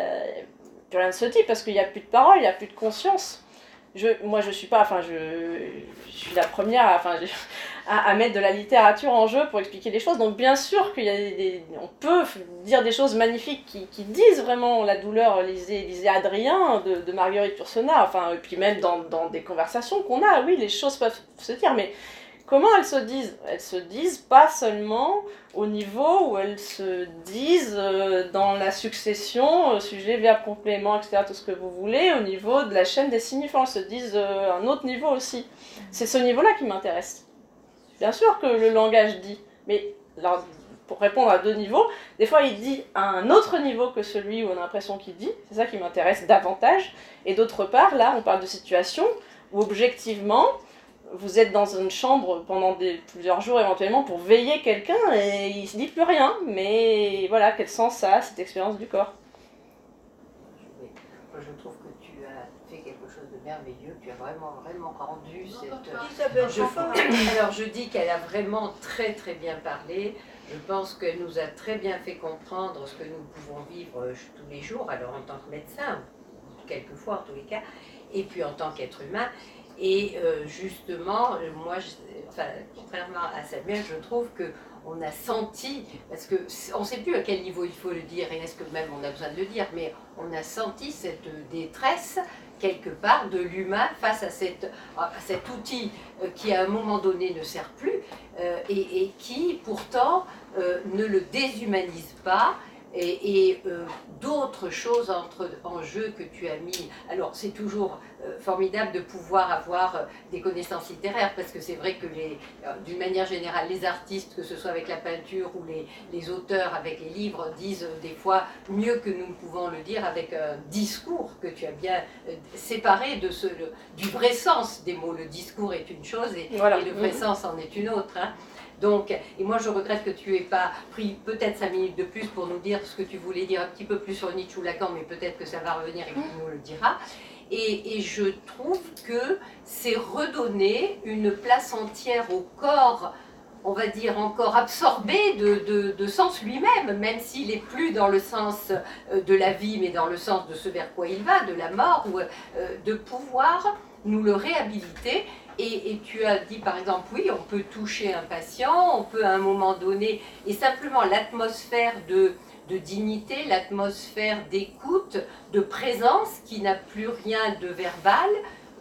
rien de ce type parce qu'il n'y a plus de parole, il n'y a plus de conscience. Je, moi, je suis pas, enfin, je, suis la première, enfin, à, mettre de la littérature en jeu pour expliquer les choses. Donc bien sûr qu'il y a des, on peut dire des choses magnifiques qui, disent vraiment la douleur, lisez, lisez Adrien de, Marguerite Yourcenar, enfin, et puis même dans, dans des conversations qu'on a, oui, les choses peuvent se dire, mais comment elles se disent? Elles se disent pas seulement au niveau où elles se disent euh, dans la succession, euh, sujet, verbe, complément, etc., tout ce que vous voulez, au niveau de la chaîne des signifiants. Elles se disent euh, un autre niveau aussi. C'est ce niveau-là qui m'intéresse. Bien sûr que le langage dit, mais pour répondre à deux niveaux, des fois il dit à un autre niveau que celui où on a l'impression qu'il dit, c'est ça qui m'intéresse davantage, et d'autre part, là on parle de situation où objectivement, vous êtes dans une chambre pendant des, plusieurs jours éventuellement pour veiller quelqu'un et il se dit plus rien. Mais voilà, quel sens ça a cette expérience du corps je trouve que tu as fait quelque chose de merveilleux, tu as vraiment, vraiment rendu cette. Je- Alors, je dis qu'elle a vraiment très, très bien parlé. Je pense qu'elle nous a très bien fait comprendre ce que nous pouvons vivre euh, tous les jours, alors en tant que médecin, quelquefois en tous les cas, et puis en tant qu'être humain. Et euh, justement, euh, moi, je- contrairement à Samuel, je trouve que on a senti, parce que on ne sait plus à quel niveau il faut le dire, et est-ce que même on a besoin de le dire, mais on a senti cette détresse quelque part de l'humain face à, cet outil euh, qui à un moment donné ne sert plus euh, et, qui pourtant euh, ne le déshumanise pas. Et, et, euh, d'autres choses entre, en jeu que tu as mis. Alors c'est toujours euh, formidable de pouvoir avoir euh, des connaissances littéraires parce que c'est vrai que les, d'une manière générale, les artistes, que ce soit avec la peinture ou les, les auteurs avec les livres, disent des fois mieux que nous ne pouvons le dire avec un discours que tu as bien séparé de ce, le- du vrai sens des mots. Le discours est une chose et, Voilà. et le vrai Mhm. sens en est une autre. hein. Donc, et moi je regrette que tu aies pas pris peut-être cinq minutes de plus pour nous dire ce que tu voulais dire un petit peu plus sur Nietzsche ou Lacan, mais peut-être que ça va revenir et que tu nous le diras. Et, je trouve que c'est redonner une place entière au corps, on va dire encore absorbé de, sens lui-même, même s'il est plus dans le sens euh, de la vie, mais dans le sens de ce vers quoi il va, de la mort, ou, euh, de pouvoir nous le réhabiliter. Et, et tu as dit par exemple, oui, on peut toucher un patient, on peut à un moment donné, et simplement l'atmosphère de, de dignité, l'atmosphère d'écoute, de présence qui n'a plus rien de verbal,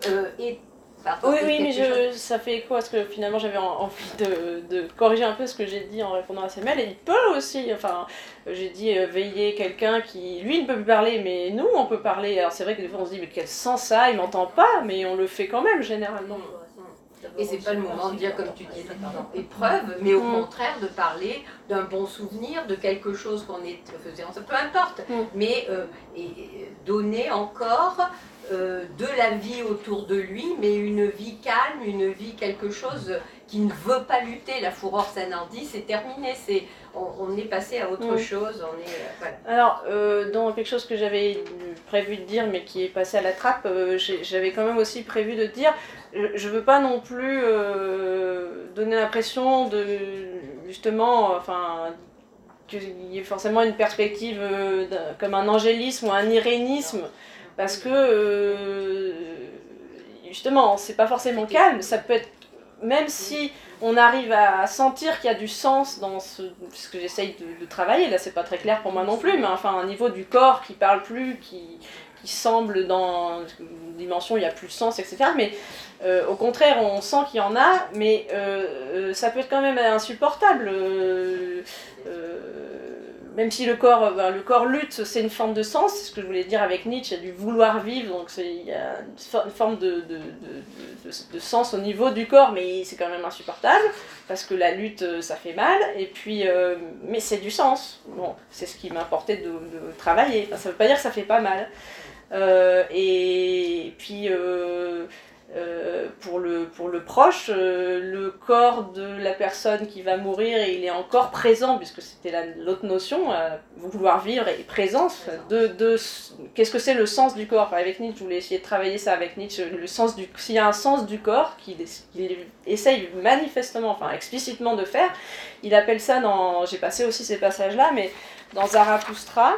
euh, et pardon, Oui, oui, mais je, ça fait écho à ce que finalement j'avais en- envie de, de corriger un peu ce que j'ai dit en répondant à Samuel. Et il peut aussi, enfin, j'ai dit euh, veiller quelqu'un qui, lui, ne peut plus parler, mais nous, on peut parler. Alors c'est vrai que des fois on se dit, mais quel sens ça Il m'entend pas, mais on le fait quand même généralement. Et c'est pas le moment de dire, comme tu dis, pardon, épreuve, mais au Mm. contraire de parler d'un bon souvenir, de quelque chose qu'on est faisait ensemble, peu importe, Mm. mais euh, et, donner encore euh, de la vie autour de lui, mais une vie calme, une vie quelque chose qui ne veut pas lutter. La fureur Sanardi, c'est terminé, c'est on, on est passé à autre Mm. chose, on est euh, voilà. Alors, euh, dans quelque chose que j'avais prévu de dire, mais qui est passé à la trappe, euh, j'avais quand même aussi prévu de dire, je, je veux pas non plus euh, donner l'impression de, justement, enfin, qu'il y ait forcément une perspective euh, comme un angélisme ou un irénisme, parce que, euh, justement, c'est pas forcément calme, ça peut être, même si on arrive à sentir qu'il y a du sens dans ce, que j'essaye de, travailler. Là, c'est pas très clair pour moi non plus, mais enfin, un niveau du corps qui parle plus, qui, qui semble dans une dimension où il y a plus de sens, etc. Mais euh, au contraire, on sent qu'il y en a, mais euh, euh, ça peut être quand même insupportable. même si le corps, ben, le corps lutte, c'est une forme de sens, c'est ce que je voulais dire avec Nietzsche, il y a du vouloir vivre, donc il y a une for- une forme de, sens au niveau du corps, mais c'est quand même insupportable, parce que la lutte, ça fait mal, et puis, mais c'est du sens. Bon, c'est ce qui m'importait de, travailler. Ça veut pas dire que ça fait pas mal. Et puis, euh, pour, le, pour le proche, euh, le corps de la personne qui va mourir, il est encore présent, puisque c'était la- l'autre notion, euh, vouloir vivre et présence. De, de, Qu'est-ce que c'est le sens du corps? Avec Nietzsche, je voulais essayer de travailler ça avec Nietzsche, s'il y a un sens du corps qu'il qu'il essaye manifestement, enfin explicitement de faire, il appelle ça dans, j'ai passé aussi ces passages-là, mais dans Zarathustra,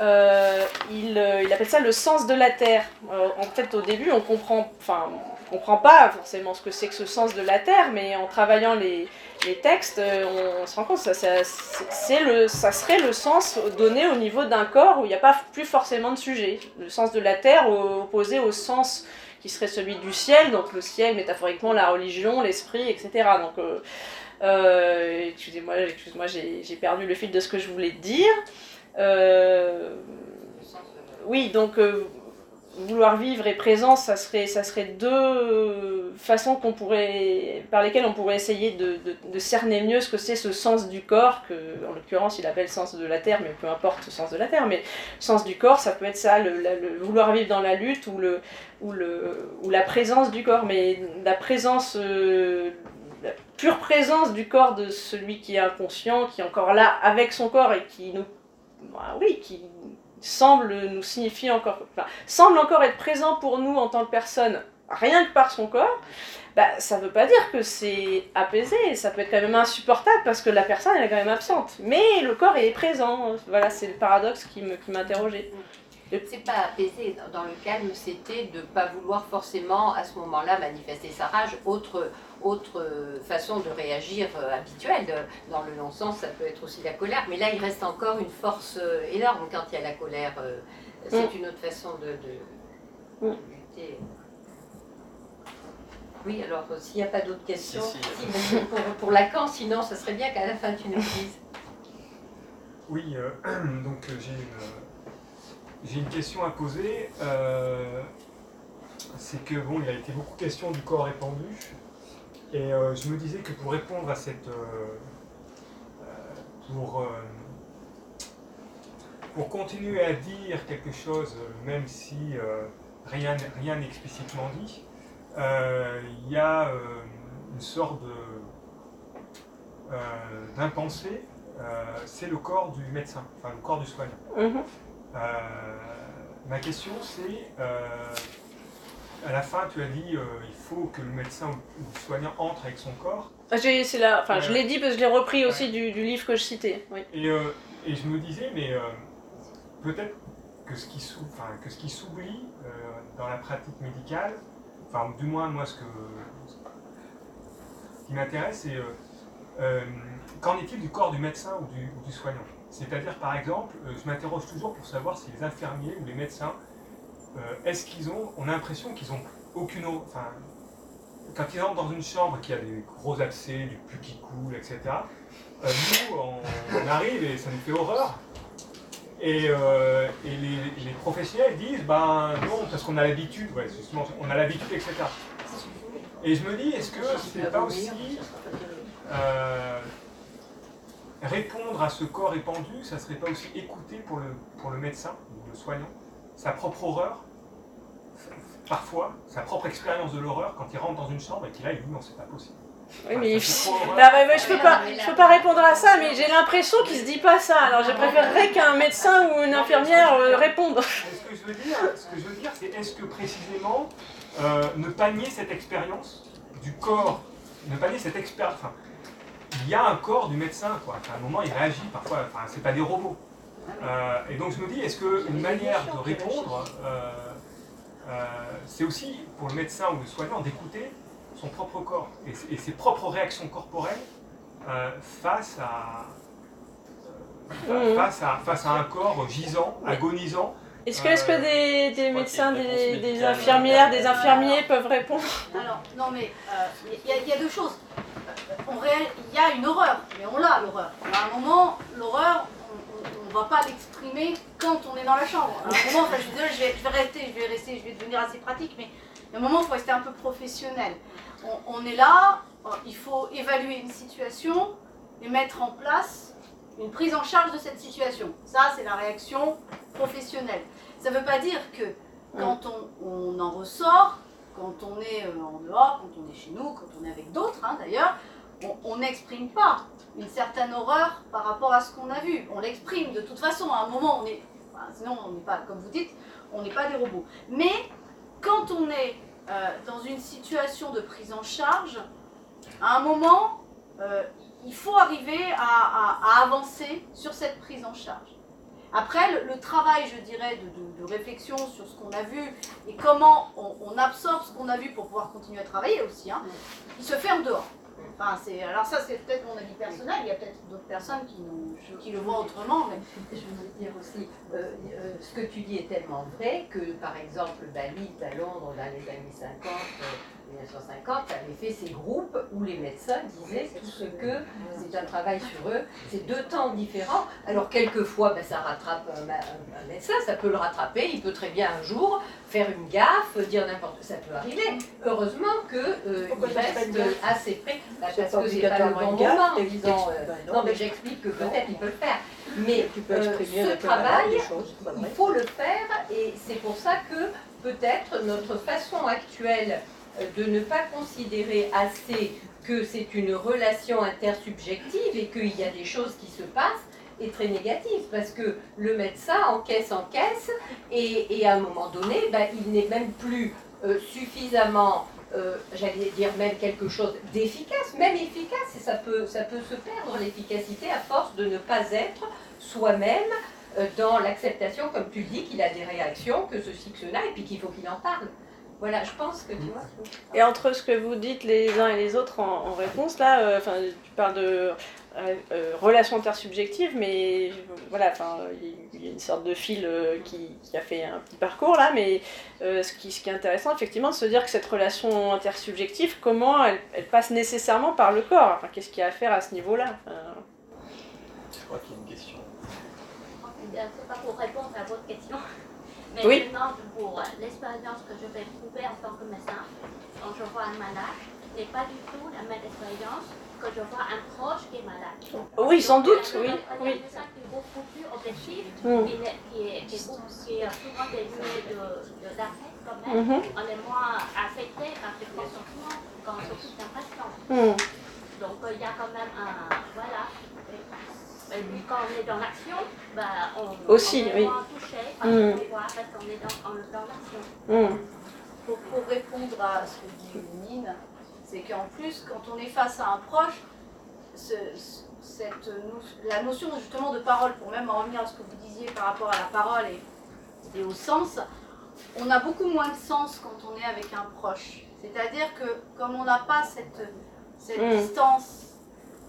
euh, il, euh, il appelle ça le sens de la terre. Euh, en fait, au début, on comprend, enfin, on comprend pas forcément ce que c'est que ce sens de la terre, mais en travaillant les, textes, on, se rend compte que ça, serait le sens donné au niveau d'un corps où il n'y a pas plus forcément de sujet. Le sens de la terre opposé au sens qui serait celui du ciel, donc le ciel, métaphoriquement, la religion, l'esprit, etc. Donc, excusez-moi, excuse-moi, j'ai j'ai perdu le fil de ce que je voulais dire. Euh, oui, donc euh, vouloir vivre et présence, ça serait, ça serait deux façons par lesquelles on pourrait essayer de, cerner mieux ce que c'est ce sens du corps, que en l'occurrence il appelle sens de la terre, mais peu importe le sens de la terre, mais sens du corps, ça peut être ça, le, vouloir vivre dans la lutte ou, le, ou, le, ou la présence du corps, mais la présence, euh, la pure présence du corps de celui qui est inconscient, qui est encore là avec son corps et qui nous, bah oui, qui semble nous signifier encore, semble encore être présent pour nous en tant que personne, rien que par son corps, bah, ça ne veut pas dire que c'est apaisé, ça peut être quand même insupportable parce que la personne elle est quand même absente. Mais le corps est présent, voilà, c'est le paradoxe qui m'interrogeait. C'est pas apaisé dans le calme, c'était de ne pas vouloir forcément à ce moment-là manifester sa rage. Autre, autre façon de réagir euh, habituelle, dans le non-sens, ça peut être aussi la colère. Mais là, il reste encore une force euh, énorme quand il y a la colère. Euh, c'est mm. une autre façon de, de, mm. lutter. Oui, alors s'il n'y a pas d'autres questions, pour, pour, Lacan, sinon, ce serait bien qu'à la fin tu nous dises. Oui, donc j'ai une j'ai une question à poser. Euh, c'est que bon, il a été beaucoup question du corps répandu. Et euh, je me disais que pour répondre à cette. Euh, pour, pour continuer à dire quelque chose, même si rien n'est explicitement dit, il y a une sorte d'impensé, c'est le corps du médecin, enfin le corps du soignant. Mm-hmm. Ma question c'est, euh, à la fin tu as dit euh, il faut que le médecin ou le soignant entre avec son corps. Ah, c'est là, enfin je l'ai dit parce que je l'ai repris aussi du, livre que je citais. Et, et, je me disais mais peut-être que ce qui s'oublie dans la pratique médicale, enfin du moins moi ce, que, qui m'intéresse c'est qu'en est-il du corps du médecin ou du soignant? C'est-à-dire, par exemple, euh, je m'interroge toujours pour savoir si les infirmiers ou les médecins, euh, est-ce qu'ils ont, on a l'impression qu'ils ont aucune, enfin, quand ils entrent dans une chambre qui a des gros abcès, du pus qui coule, etc. Euh, nous, on, arrive et ça nous fait horreur. Et, les, professionnels disent, ben non, parce qu'on a l'habitude, ouais, justement, on a l'habitude, etc. Et je me dis, est-ce que c'est pas aussi répondre à ce corps épandu, ça serait pas aussi écouter pour le, pour le médecin ou le soignant? Sa propre horreur, parfois sa propre expérience de l'horreur quand il rentre dans une chambre et qu'il a, il dit non, c'est pas possible. Oui, mais, je peux pas, je peux pas répondre à ça, mais j'ai l'impression qu'il se dit pas ça. Alors je préférerais qu'un médecin ou une infirmière euh, réponde. Ce que je veux dire, ce que je veux dire, c'est est-ce que précisément euh, ne pas nier cette expérience du corps, ne pas nier cette expérience, il y a un corps du médecin, quoi. à un moment, il réagit parfois, enfin, c'est pas des robots. Euh, et donc je me dis, est-ce qu'une manière de répondre, euh, euh, c'est aussi pour le médecin ou le soignant d'écouter son propre corps et, ses propres réactions corporelles face à, mmh. face, à, face à un corps gisant, agonisant, est-ce que, est que des, médecins, des, infirmières, des infirmiers peuvent répondre? Alors, non mais il y, a deux choses il y a une horreur, mais on l'a l'horreur. À un moment, l'horreur, on ne va pas l'exprimer quand on est dans la chambre. À un moment, je, vais, je, vais, rester, je vais rester, je vais devenir assez pratique, mais à un moment, il faut rester un peu professionnel. On, est là, il faut évaluer une situation et mettre en place une prise en charge de cette situation. Ça, c'est la réaction professionnelle. Ça ne veut pas dire que quand on, on en ressort, quand on est euh, en dehors, quand on est chez nous, quand on est avec d'autres hein, d'ailleurs, on n'exprime pas une certaine horreur par rapport à ce qu'on a vu. On l'exprime de toute façon. À un moment, on est, sinon on n'est pas, comme vous dites, on n'est pas des robots. Mais quand on est euh, dans une situation de prise en charge, à un moment, euh, il faut arriver à, avancer sur cette prise en charge. Après, le, travail, je dirais, de, réflexion sur ce qu'on a vu et comment on, absorbe ce qu'on a vu pour pouvoir continuer à travailler aussi, hein, il se fait en dehors alors ça, c'est peut-être mon avis personnel. Il y a peut-être d'autres personnes qui, le voient autrement. Mais... Je veux dire aussi, euh, euh, ce que tu dis est tellement vrai que, par exemple, Bali, à Londres, dans les années 50, 1950 avait fait ces groupes où les médecins disaient tout ce que c'est un travail sur eux. C'est deux temps différents. Alors quelquefois, ben, ça rattrape un, médecin, ça peut le rattraper. Il peut très bien un jour faire une gaffe, dire n'importe quoi. Ça peut arriver. Heureusement que euh, reste assez près. Bah, parce que c'est pas le bon moment en disant. Euh, non, mais j'explique que peut-être il peut le faire. Mais euh, ce travail, il faut le faire et c'est pour ça que peut-être notre façon actuelle de ne pas considérer assez que c'est une relation intersubjective et qu'il y a des choses qui se passent est très négative parce que le médecin encaisse, encaisse et, et à un moment donné, ben, il n'est même plus euh, suffisamment, euh, j'allais dire même quelque chose d'efficace, même efficace, et ça peut, se perdre l'efficacité à force de ne pas être soi-même dans l'acceptation, comme tu dis, qu'il a des réactions, que ceci, que cela, et puis qu'il faut qu'il en parle. Voilà, je pense que tu vois. Et entre ce que vous dites les uns et les autres en, réponse, là, euh, enfin, tu parles de euh, euh, relations intersubjectives, mais voilà, enfin, il y a une sorte de fil qui, a fait un petit parcours là, mais ce, qui, ce qui est intéressant, effectivement, de se dire que cette relation intersubjective, comment elle, passe nécessairement par le corps? Enfin, Qu'est-ce qu'il y a à faire à ce niveau-là? Je crois qu'il y a une question. C'est pas pour répondre à votre question. Mais oui. maintenant, pour l'expérience que je vais trouver en tant que médecin, quand je vois un malade, n'est pas du tout la même expérience que je vois un proche qui est malade. Oui, sans doute, oui. Il y a un médecin qui est beaucoup plus objectif, mm. qui, est, qui, est, qui, est, souvent dénué de, de quand même. Mm-hmm. On est moins affecté par ses sentiments quand on s'occupe d'un patient. Mm. Donc il y a quand même un... Voilà. Et puis quand on est dans l'action, bah, on, Aussi, est oui. moins touché parce mm. parce qu'on est dans, dans l'action. Mm. Pour, pour, répondre à ce que dit Nine, c'est qu'en plus, quand on est face à un proche, ce, cette la notion justement de parole, pour même en revenir à ce que vous disiez par rapport à la parole et, et au sens, on a beaucoup moins de sens quand on est avec un proche. C'est-à-dire que comme on n'a pas cette, cette mm. distance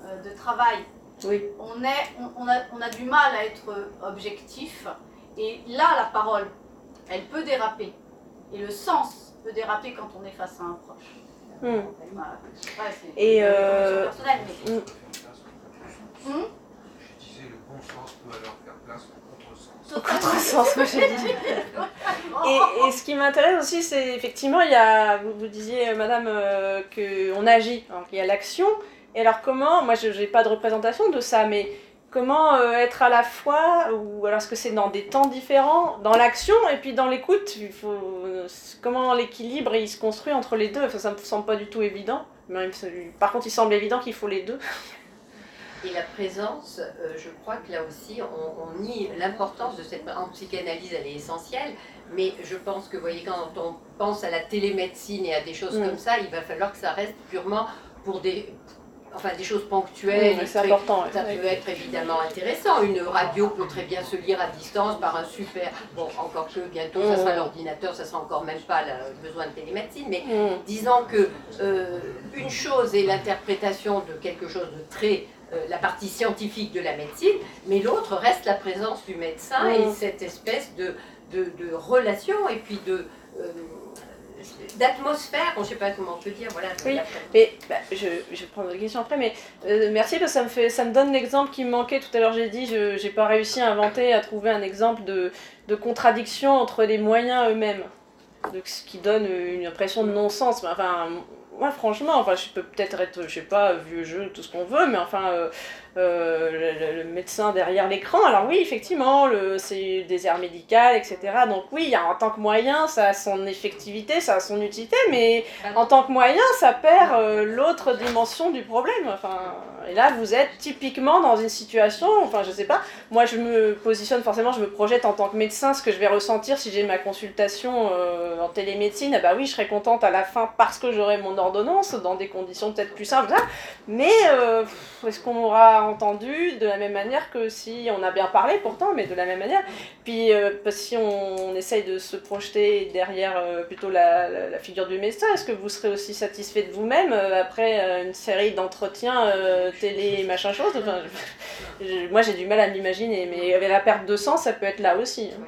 euh, de travail oui. On, est, on, a, on a du mal à être objectif. Et là, la parole, elle peut déraper. Et le sens peut déraper quand on est face à un proche. Hmm. et euh... mais... Hmm? Hmm? Je disais le bon sens peut alors faire place au contresens. Au contresens, moi j'ai dit. et, et, ce qui m'intéresse aussi, c'est effectivement, il y a, vous, vous disiez, madame, euh, qu'on agit. Alors, il y a l'action, et alors comment, moi je n'ai pas de représentation de ça, mais comment euh, être à la fois, ou alors est-ce que c'est dans des temps différents, dans l'action et puis dans l'écoute faut, Comment l'équilibre il se construit entre les deux? Enfin, Ça ne me semble pas du tout évident. Mais, par contre, il semble évident qu'il faut les deux. Et la présence, euh, je crois que là aussi, on, nie l'importance de cette... En psychanalyse, elle est essentielle, mais je pense que, vous voyez, quand on pense à la télémédecine et à des choses mm. comme ça, il va falloir que ça reste purement pour des, enfin des choses ponctuelles. c'est important. Ça peut être évidemment intéressant. Une radio peut très bien se lire à distance par un super. Bon, encore que bientôt, ça sera l'ordinateur, ça sera encore même pas le besoin de télémédecine. Mais disons que euh, une chose est l'interprétation de quelque chose de très euh, la partie scientifique de la médecine, mais l'autre reste la présence du médecin et cette espèce de, de, relation et puis de, euh, d'atmosphère, je ne sais pas comment on peut dire. Voilà, oui, mais bah, je, je vais prendre la question après, mais euh, merci parce que ça me, fait, ça me donne l'exemple qui me manquait. Tout à l'heure, j'ai dit, je n'ai pas réussi à inventer, à trouver un exemple de, de contradiction entre les moyens eux-mêmes, ce qui donne une impression de non-sens. Enfin, moi, franchement, enfin, je peux peut-être être, je sais pas, vieux jeu, tout ce qu'on veut, mais enfin, euh, euh, le, médecin derrière l'écran. Alors oui, effectivement, c'est désert médical, etc. Donc oui, en tant que moyen, ça a son effectivité, ça a son utilité, mais en tant que moyen, ça perd euh, l'autre dimension du problème. Enfin, et là, vous êtes typiquement dans une situation, enfin, je sais pas, moi je me positionne forcément, je me projette en tant que médecin, ce que je vais ressentir si j'ai ma consultation euh, en télémédecine, ah bah oui, je serais contente à la fin parce que j'aurai mon ordonnance dans des conditions peut-être plus simples, mais est-ce qu'on aura entendu de la même manière que si on a bien parlé pourtant, mais de la même manière. Puis euh, si on, essaye de se projeter derrière euh, plutôt la, figure du médecin, est-ce que vous serez aussi satisfait de vous-même euh, après une série d'entretiens télé machin chose? Enfin, Moi j'ai du mal à m'imaginer, mais avec la perte de sang, ça peut être là aussi. Hein.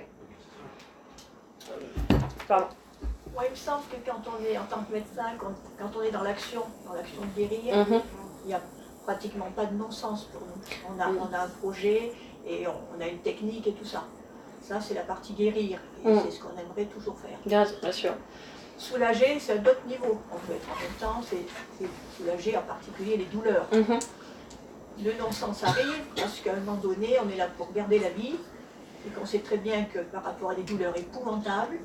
Pardon. Moi, il me semble que quand on est en tant que médecin, quand, quand on est dans l'action, dans l'action de guérir, Mhm. il n'y a pratiquement pas de non-sens pour nous. On a, on a un projet et on, on a une technique et tout ça. Ça, c'est la partie guérir. Et Mhm. c'est ce qu'on aimerait toujours faire. Bien, bien sûr. Soulager, c'est un autre niveau. On peut être en même temps, c'est soulager en particulier les douleurs. Mhm. Le non-sens arrive parce qu'à un moment donné, on est là pour garder la vie et qu'on sait très bien que par rapport à des douleurs épouvantables,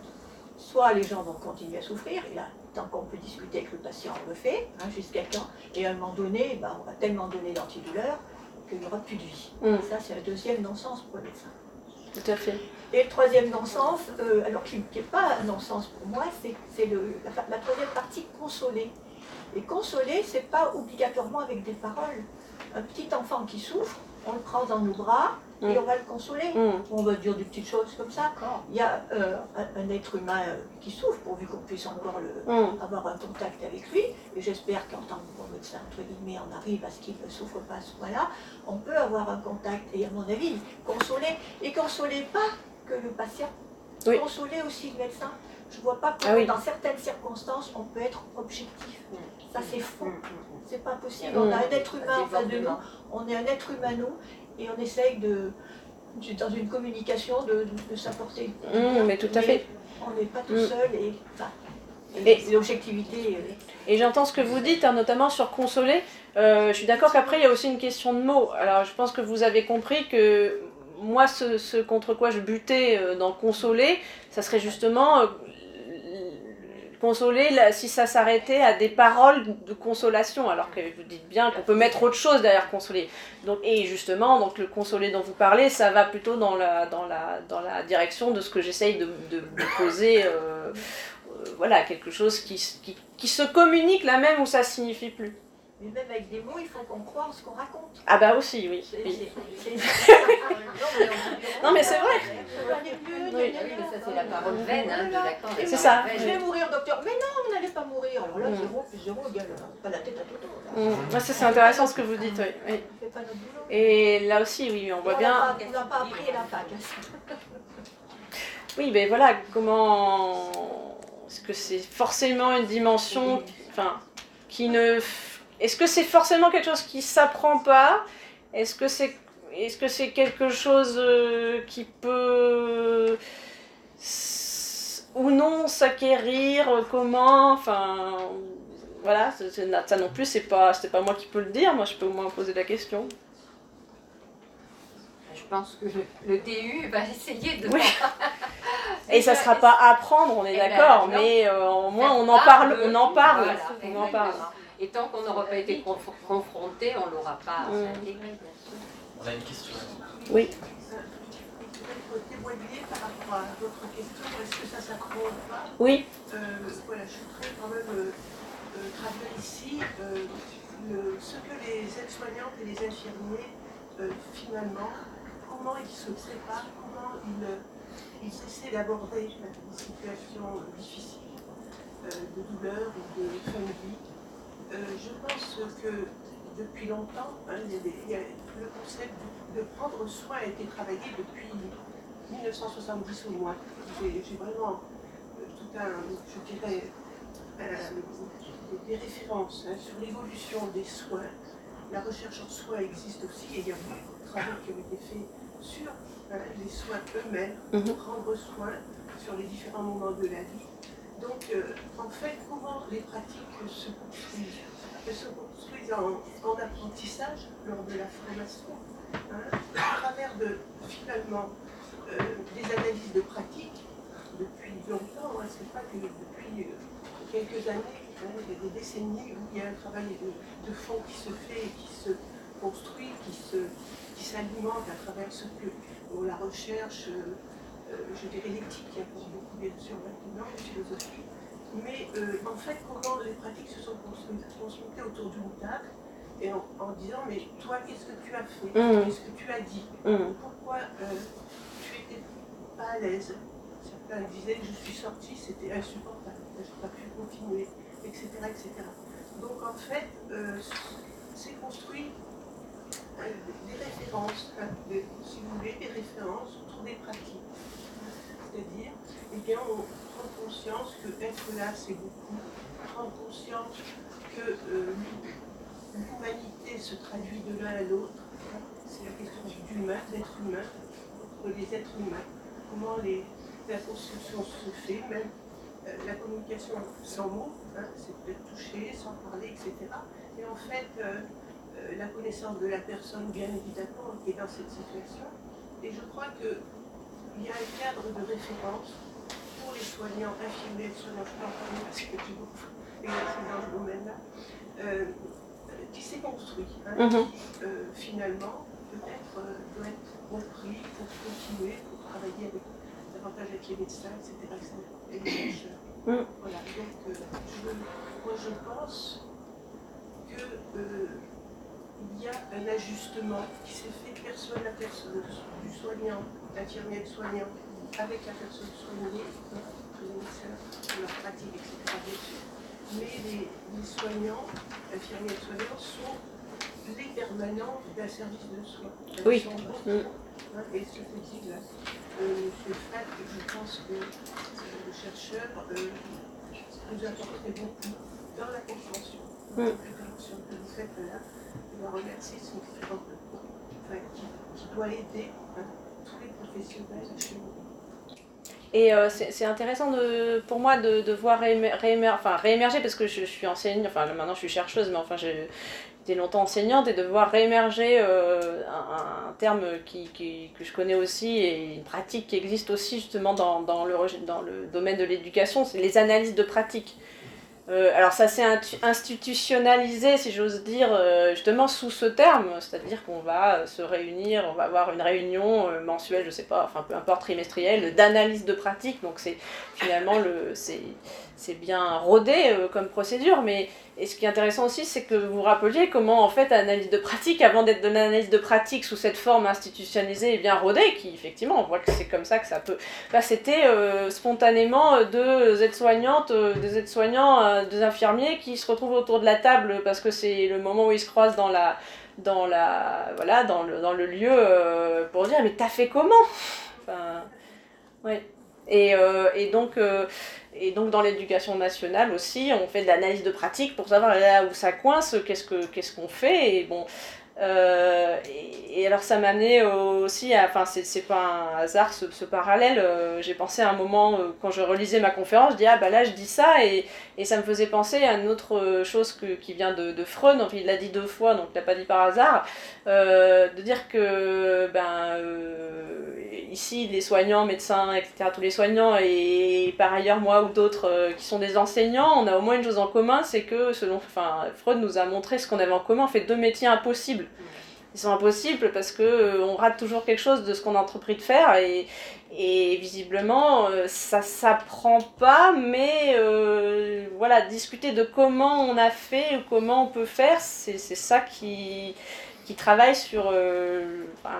soit les gens vont continuer à souffrir, et là, tant qu'on peut discuter avec le patient, on le fait, hein, jusqu'à quand, et à un moment donné, ben, on va tellement donner d'antidouleurs qu'il n'y aura plus de vie. Mm. Ça, c'est un deuxième non-sens pour le médecin. Tout à fait. Et le troisième non-sens, euh, alors qui n'est pas un non-sens pour moi, c'est la, la troisième partie, consoler. Et consoler, c'est pas obligatoirement avec des paroles. Un petit enfant qui souffre, on le prend dans nos bras et Mm. on va le consoler. Mm. On va dire des petites choses comme ça. Il y a euh, un, un être humain euh, qui souffre, pourvu qu'on puisse encore le, Mm. avoir un contact avec lui. Et j'espère qu'en tant que bon médecin, entre guillemets, on arrive à ce qu'il ne souffre pas à ce point-là. On peut avoir un contact et, à mon avis, consoler. Et consoler pas que le patient, Oui. consoler aussi le médecin. Je vois pas Ah comment, oui. dans certaines circonstances, on peut être objectif. Ça, c'est faux. C'est pas possible. On a un être humain en face de nous. On est un être humain, nous, et on essaye de, dans une communication, de, de s'apporter. Mm, bien, mais tout à fait. On n'est pas tout Mm. seul et, l'objectivité. euh, Et j'entends ce que vous dites, hein, notamment sur consoler. Euh, je suis d'accord qu'après, il y a aussi une question de mots. Alors, je pense que vous avez compris que moi, ce, ce contre quoi je butais euh, dans consoler, ça serait justement euh, consoler si ça s'arrêtait à des paroles de consolation, alors que vous dites bien qu'on peut mettre autre chose derrière consoler. Donc, et justement, donc le consoler dont vous parlez, ça va plutôt dans la, dans la, dans la direction de ce que j'essaye de, poser. euh, euh, voilà, quelque chose qui, qui, qui se communique là même où ça signifie plus. Mais même avec des mots, il faut qu'on croit en ce qu'on raconte. Ah bah aussi, oui. Non mais c'est vrai. Oui. mais ça c'est la parole vaine hein, de Lacan. la C'est ça. Je vais mourir, docteur. Mais non, vous n'allez pas mourir. Alors là, Mm. 0 plus 0 égale euh, pas la tête à tout le Mm. Ça c'est intéressant ce que vous dites, oui. Et là aussi, oui, on voit bien. on n'a pas appris à la fac. hein. Oui, mais voilà, comment. Est-ce que c'est forcément une dimension. Enfin, qui ne. Est-ce que c'est forcément quelque chose qui s'apprend pas Est-ce que c'est. Est-ce que c'est quelque chose euh, qui peut ou non s'acquérir euh, Comment Enfin, voilà, ça non plus, c'est pas, c'est pas moi qui peux le dire. Moi, je peux au moins poser la question. Je pense que le, DU va essayer de. Oui. Et ça sera pas apprendre, on est Eh ben, d'accord, mais euh, au moins on en parle, on en parle, Voilà, on en parle. Et tant qu'on n'aura pas été conf- confronté, on l'aura pas intégré, bien sûr. On a une question. Oui. Peut-être témoigner par rapport à votre question, est-ce que ça s'apprend ou pas Oui. Euh, Voilà, je voudrais quand même euh, euh, traduire ici euh, le- ce que les aides-soignantes et les infirmiers, euh, finalement, comment ils se préparent, comment ils, ils essaient d'aborder une situation difficile euh, de douleur ou de fin de vie. Euh, je pense que depuis longtemps, hein, il y a le concept de, de prendre soin a été travaillé depuis 1970 au moins. J'ai vraiment euh, tout un, je dirais, des références hein, sur l'évolution des soins. La recherche en soins existe aussi et il y a beaucoup de travaux qui ont été faits sur euh, les soins eux-mêmes, Mhm. prendre soin sur les différents moments de la vie. Donc, euh, en fait, comment les pratiques se construisent Elles se construisent en, en apprentissage lors de la formation, hein, à travers de, finalement euh, des analyses de pratique depuis longtemps, hein, c'est pas que depuis euh, quelques années, hein, il y a des décennies où il y a un travail de, fond qui se fait et qui se construit, qui se qui s'alimente à travers ce que la recherche, je dirais l'éthique qui apporte beaucoup bien sûr maintenant, la philosophie, mais euh, en fait comment les pratiques se sont construites autour d'une table et en, en disant mais toi qu'est-ce que tu as fait, Mhm. qu'est-ce que tu as dit, Mm. pourquoi euh, tu étais pas à l'aise? Certains disaient que je suis sortie, c'était insupportable, je n'ai pas pu continuer, etc. etc. Donc en fait, euh, c'est construit euh, des références, hein, si vous voulez, des références autour des pratiques. C'est-à-dire, eh bien, on prendre conscience que être là, c'est beaucoup. Prendre conscience que euh, l'humanité se traduit de l'un à l'autre. C'est la question d'humain, d'être humain, entre les êtres humains. Comment les, la construction se fait, même euh, la communication sans mots, hein, c'est peut-être toucher, sans parler, etc. Et en fait, euh, la connaissance de la personne, bien évidemment, qui est dans cette situation. Et je crois qu'il y a un cadre de référence pour les soignants, infirmiers, soignants, je parle pas parce que beaucoup exercé dans ce domaine-là, euh, qui s'est construit, hein, Mhm. qui, euh, finalement, peut-être euh, doit être compris pour continuer, pour travailler avec, davantage avec les médecins, etc. etc., et les chercheurs. Mhm. Voilà, donc euh, je, moi je pense que il y a un ajustement qui s'est fait personne à personne, du soignant, l'infirmier de soignant, avec la personne soignée, les médecins, leur pratique, etc. Mais les, les soignants, infirmiers et soignants, sont les permanents d'un service de soins. Oui. Mm. hein, et ce là euh, Monsieur Fat, je pense que euh, le chercheur euh, nous apporterait beaucoup dans la compréhension, la que vous faites là. Je dois remercier son qui, qui doit aider Et euh, c'est intéressant de, pour moi de, de voir enfin, réémerger, parce que je, suis enseignante, enfin maintenant je suis chercheuse, mais enfin j'ai été longtemps enseignante, et de voir réémerger euh, un, un terme qui, qui- que je connais aussi, et une pratique qui existe aussi justement dans, dans, le, dans le domaine de l'éducation, c'est les analyses de pratique. Euh, alors ça s'est institutionnalisé, si j'ose dire, euh, justement sous ce terme, c'est-à-dire qu'on va euh, se réunir, on va avoir une réunion mensuelle, je sais pas, enfin peu importe, trimestrielle, d'analyse de pratique, donc c'est finalement le, c'est, c'est bien rodé euh, comme procédure, mais et ce qui est intéressant aussi, c'est que vous rappeliez comment en fait analyse de pratique, avant d'être de l'analyse de pratique sous cette forme institutionnalisée et bien rodée, qui effectivement on voit que c'est comme ça que ça peut, c'était euh, spontanément euh, deux aides-soignantes, des aides-soignants, des infirmiers qui se retrouvent autour de la table parce que c'est le moment où ils se croisent dans la dans la voilà dans le, dans le lieu pour dire mais t'as fait comment? Enfin ouais et, euh, et donc euh, et donc dans l'éducation nationale aussi on fait de l'analyse de pratique pour savoir là où ça coince qu'est-ce que qu'est-ce qu'on fait. Et bon euh, et, alors ça m'a amené aussi enfin c'est, pas un hasard ce, ce parallèle, euh, j'ai pensé à un moment euh, quand je relisais ma conférence, je dis ah bah là je dis ça et, et ça me faisait penser à une autre chose que, qui vient de, Freud, enfin, il l'a dit deux fois donc il l'a pas dit par hasard, de dire que ben ici les soignants, médecins, etc., tous les soignants et, par ailleurs moi ou d'autres qui sont des enseignants, on a au moins une chose en commun, c'est que selon, Freud nous a montré ce qu'on avait en commun, on fait deux métiers impossibles ils sont impossibles parce que euh, on rate toujours quelque chose de ce qu'on a entrepris de faire et, visiblement euh, ça s'apprend pas mais euh, voilà discuter de comment on a fait ou comment on peut faire c'est ça qui qui travaille sur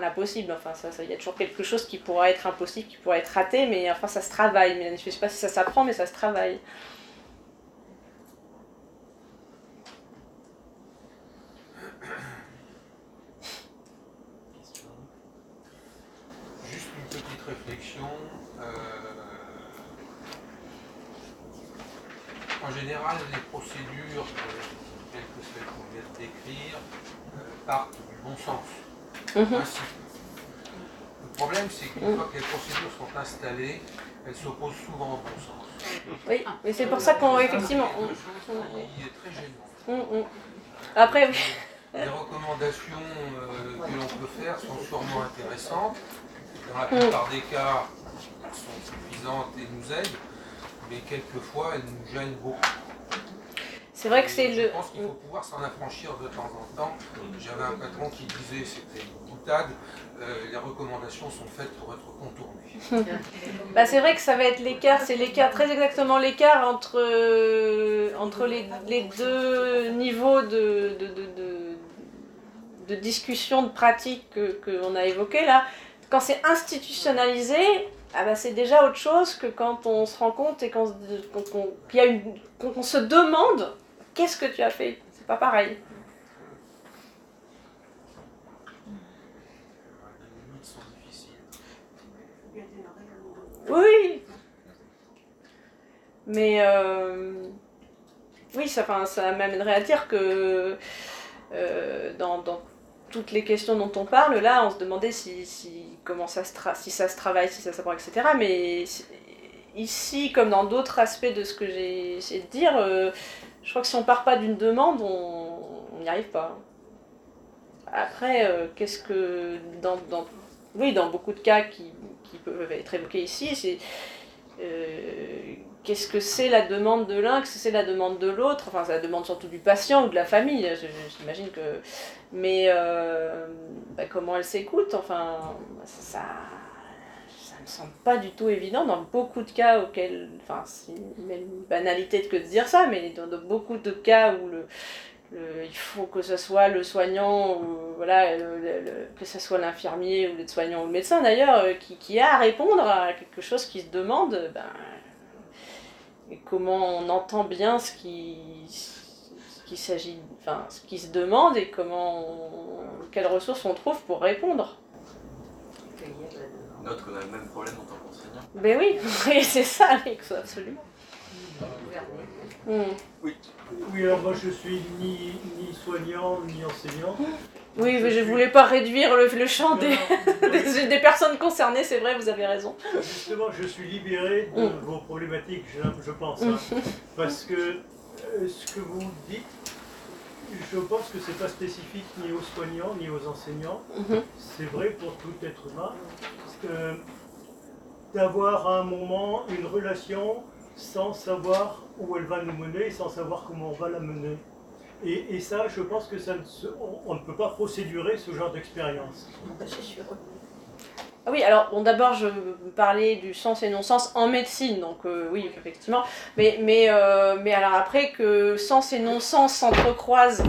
l'impossible. Enfin ça il y a toujours quelque chose qui pourra être impossible qui pourra être raté mais enfin ça se travaille. Mais je sais pas si ça s'apprend mais ça se travaille Juste une petite réflexion. euh, en général, les procédures euh, telles que celles qu'on vient de décrire euh, partent du bon sens. Mhm. Le problème, c'est qu'une fois que les procédures sont installées, elles s'opposent souvent au bon sens. oui et c'est pour ça qu'on effectivement on- chose qui est très gênant. on- on- après oui Les recommandations euh, que l'on peut faire sont sûrement intéressantes. Dans la Mm. plupart des cas, elles sont suffisantes et nous aident, mais quelquefois elles nous gênent beaucoup. c'est vrai que c'est Je le pense qu'il faut pouvoir s'en affranchir de temps en temps. J'avais un patron qui disait, c'était une boutade, euh, les recommandations sont faites pour être contournées. Bah, c'est vrai que ça va être l'écart, c'est l'écart, très exactement l'écart entre, euh, entre les, les deux niveaux de, de, de, de, de discussion, de pratique que qu'on a évoqué là. Quand c'est institutionnalisé, ah bah, c'est déjà autre chose que quand on se rend compte et qu'on se- qu'on- se demande qu'est-ce que tu as fait? C'est pas pareil. Oui, Mais oui, ça, ça m'amènerait à dire que dans, dans, toutes les questions dont on parle, là, on se demandait si comment ça se si ça se travaille, si ça s'apprend, etc. Mais ici, comme dans d'autres aspects de ce que j'ai essayé de dire, euh, je crois que si on part pas d'une demande, on n'y arrive pas. Après, euh, qu'est-ce que dans, dans, oui, dans beaucoup de cas qui, qui peuvent être évoqués ici, c'est euh, qu'est-ce que c'est la demande de l'un, qu'est-ce que c'est la demande de l'autre, enfin c'est la demande surtout du patient ou de la famille, j'imagine que... Mais euh, bah, comment elle s'écoute, enfin ça, ça me semble pas du tout évident dans beaucoup de cas auxquels, enfin c'est une banalité que de dire ça, mais dans, beaucoup de cas où le, il faut que ce soit le soignant, ou, voilà, que ce soit l'infirmier ou le soignant ou le médecin d'ailleurs, euh, qui, qui, a à répondre à quelque chose qui se demande, ben, et comment on entend bien ce qui, qui s'agit, enfin, ce qui se demande et comment, quelles ressources on trouve pour répondre. Note qu'on a le même problème en tant qu'enseignant. Ben oui, c'est ça, absolument. Hmm. Oui. Oui, alors moi je suis ni, ni soignant ni enseignant. Oui, mais je ne voulais pas réduire le, champ des, des, personnes concernées, c'est vrai, vous avez raison. Justement, je suis libéré de mm. vos problématiques, je, pense. Hein. Mm. parce que euh, ce que vous dites, je pense que ce n'est pas spécifique ni aux soignants ni aux enseignants. Mm-hmm. C'est vrai pour tout être humain. D'avoir à un moment une relation sans savoir où elle va nous mener, sans savoir comment on va la mener. Et, ça, je pense que ça on, ne peut pas procédurer ce genre d'expérience. C'est sûr. Ah oui, alors bon, d'abord je parlais du sens et non-sens en médecine, donc euh, oui, effectivement. Mais, mais, euh, mais alors après que sens et non-sens s'entrecroisent,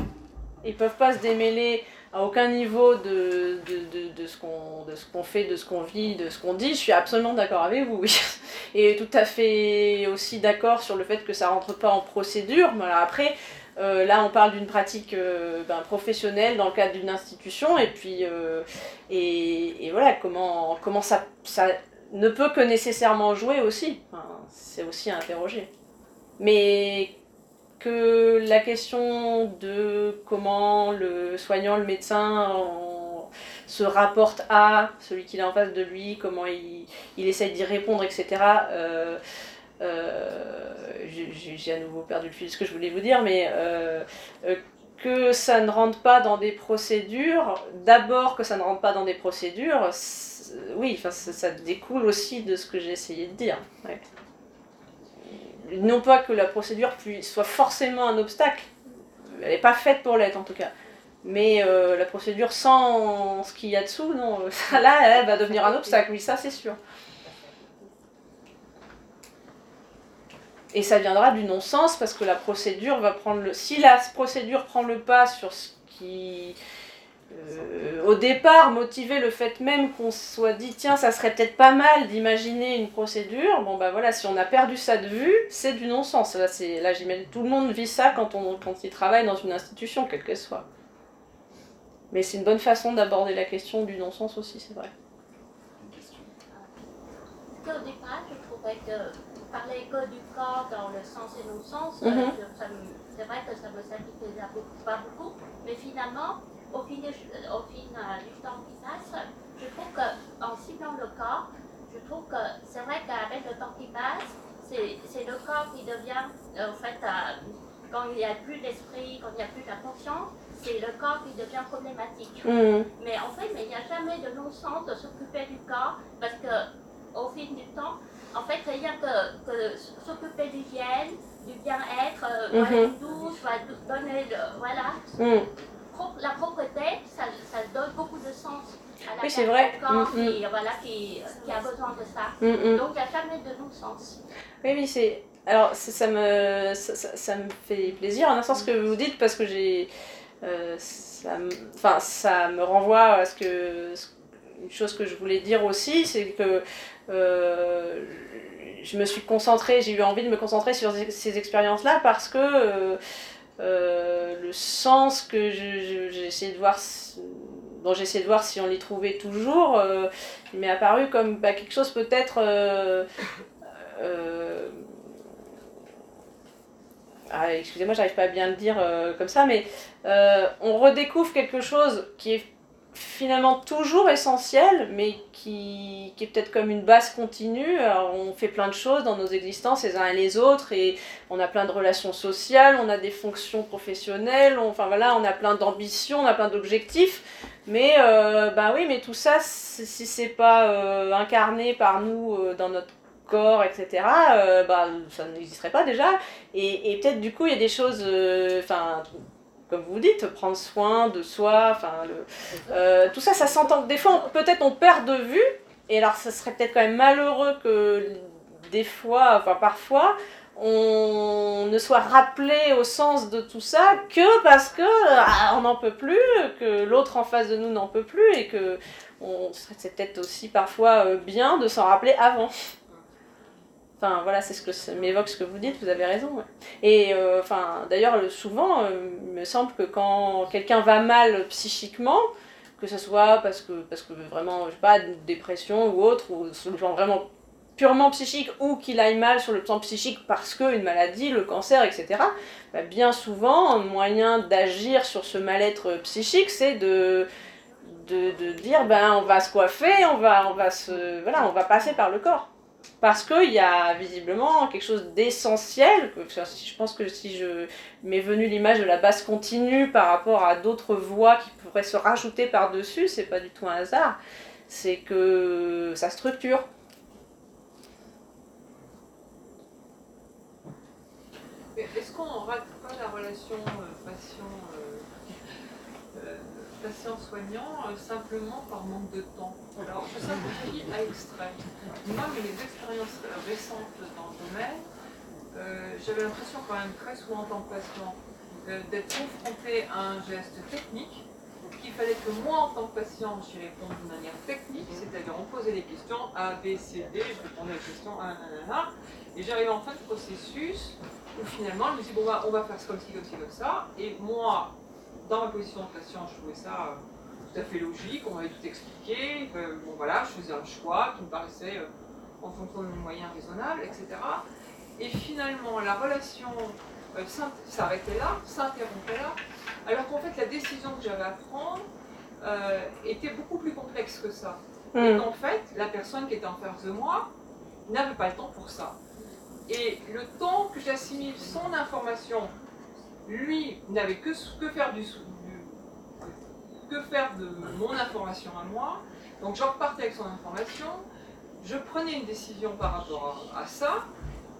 ils peuvent pas se démêler à aucun niveau de, de, de, de ce qu'on fait, de ce qu'on vit, de ce qu'on dit, je suis absolument d'accord avec vous, oui. Et tout à fait aussi d'accord sur le fait que ça rentre pas en procédure. Après, euh, là, on parle d'une pratique euh, ben, professionnelle dans le cadre d'une institution, et puis euh, et, voilà comment, comment ça, ça ne peut que nécessairement jouer aussi. c'est aussi à interroger. Mais que la question de comment le soignant, le médecin se rapporte à celui qui est en face de lui, comment il, il essaye d'y répondre, etc. Euh, j'ai à nouveau perdu le fil de ce que je voulais vous dire, mais euh, euh, que ça ne rentre pas dans des procédures, d'abord que ça ne rentre pas dans des procédures, oui, ça, découle aussi de ce que j'ai essayé de dire. Non pas que la procédure soit forcément un obstacle, elle n'est pas faite pour l'être en tout cas. Mais la procédure sans ce qu'il y a dessous, non, là, elle va devenir un obstacle, oui, ça c'est sûr. Et ça viendra du non-sens parce que la procédure va prendre le. Si la procédure prend le pas sur ce qui. Euh, au départ, motiver le fait même qu'on soit dit tiens, ça serait peut-être pas mal d'imaginer une procédure, bon bah voilà, si on a perdu ça de vue, c'est du non-sens. Là, là j'imagine tout le monde vit ça quand, on, quand il travaille dans une institution, quelle qu'elle soit. Mais c'est une bonne façon d'aborder la question du non-sens aussi, c'est vrai. Une question. Au départ, je trouvais que parler que du corps dans le sens et non-sens, euh, mhm. c'est vrai que ça me satisfaisait pas beaucoup, mais finalement, au fin, au euh, du temps qui passe, je trouve qu'en ciblant le corps, je trouve que c'est vrai qu'avec le temps qui passe, c'est le corps qui devient, euh, en fait, quand il n'y a plus d'esprit, quand il n'y a plus de conscience, c'est le corps qui devient problématique. Mhm. Mais en fait, il n'y a jamais de non-sens de s'occuper du corps, parce que au fil du temps, en fait, rien que, que s'occuper d'hygiène, du bien-être, euh, mm -hmm. une douche, donner, voilà. Mm. La propreté, ça, ça, donne beaucoup de sens à la oui, c'est vrai. Corps mm, qui, voilà, qui, qui, a besoin de ça. Donc, il n'y a jamais de non-sens. Oui, oui, c'est... Alors, ça me, ça, ça, me fait plaisir, en un sens que vous dites, parce que j'ai... Euh, ça, enfin, ça me renvoie à ce que... Une chose que je voulais dire aussi, c'est que euh, je me suis concentrée, j'ai eu envie de me concentrer sur ces expériences-là parce que euh, le sens que j'ai essayé de voir, dont j'essaie de voir si on l'y trouvait toujours, il m'est apparu comme bah, quelque chose peut-être ah, excusez-moi, j'arrive pas à bien le dire euh, comme ça, mais euh, on redécouvre quelque chose qui est finalement toujours essentiel, mais qui, qui est peut-être comme une base continue. Alors, on fait plein de choses dans nos existences les uns et les autres, et on a plein de relations sociales, on a des fonctions professionnelles, on, enfin voilà, on a plein d'ambitions, on a plein d'objectifs, mais euh, bah oui, mais tout ça, si c'est pas euh, incarné par nous euh, dans notre corps, etc., euh, bah, ça n'existerait pas déjà. Et, et peut-être du coup, il y a des choses, enfin, comme vous dites, prendre soin de soi, enfin, euh, tout ça, ça s'entend. Des fois, peut-être on perd de vue, et alors ça serait peut-être quand même malheureux que des fois, enfin parfois, on ne soit rappelé au sens de tout ça que parce que ah, on n'en peut plus, que l'autre en face de nous n'en peut plus, et que on- c'est peut-être aussi parfois euh, bien de s'en rappeler avant. Enfin voilà, c'est ce que m'évoque ce que vous dites, vous avez raison. Et euh, d'ailleurs le- souvent, euh, il me semble que quand quelqu'un va mal psychiquement, que ce soit parce que parce que vraiment je sais pas une dépression ou autre ou sur le plan vraiment purement psychique ou qu'il aille mal sur le plan psychique parce qu'une maladie, le cancer, etc. bah, bien souvent, un moyen d'agir sur ce mal-être psychique, c'est de, de, de dire ben on va se coiffer, on va, on va se voilà, on va passer par le corps. Parce qu'il y a visiblement quelque chose d'essentiel, je pense que si je m'est venu l'image de la base continue par rapport à d'autres voies qui pourraient se rajouter par-dessus, c'est pas du tout un hasard, c'est que ça structure. Est-ce qu'on rate pas la relation euh, patient, euh, euh, patient-soignant euh, simplement par manque de temps Alors, je simplifie à extrême. Moi, mes expériences euh, récentes dans le domaine, euh, j'avais l'impression quand même très souvent en tant que patient euh, d'être confronté à un geste technique qu'il fallait que moi, en tant que patient, j'y réponde de manière technique, c'est-à-dire on posait des questions A, B, C, D, je répondais aux questions 1, 1, 1, et j'arrivais en fin de processus où finalement, je me dis, bon, bah, on va faire comme ci, comme ci, comme ça. Et moi, dans ma position de patient, je trouvais ça euh, tout à fait logique, on m'avait tout expliqué. Euh, bon, voilà, je faisais un choix qui me paraissait, euh, en fonction de mes moyens raisonnables, etc. Et finalement, la relation euh, s'arrêtait là, s'interrompait là, alors qu'en fait, la décision que j'avais à prendre était beaucoup plus complexe que ça. Et Mm. qu'en fait, la personne qui était en face de moi n'avait pas le temps pour ça. Et le temps que j'assimile son information, lui n'avait que, que faire du, sou- du- que faire de mon information à moi. Donc je repartais avec son information, je prenais une décision par rapport à, à ça,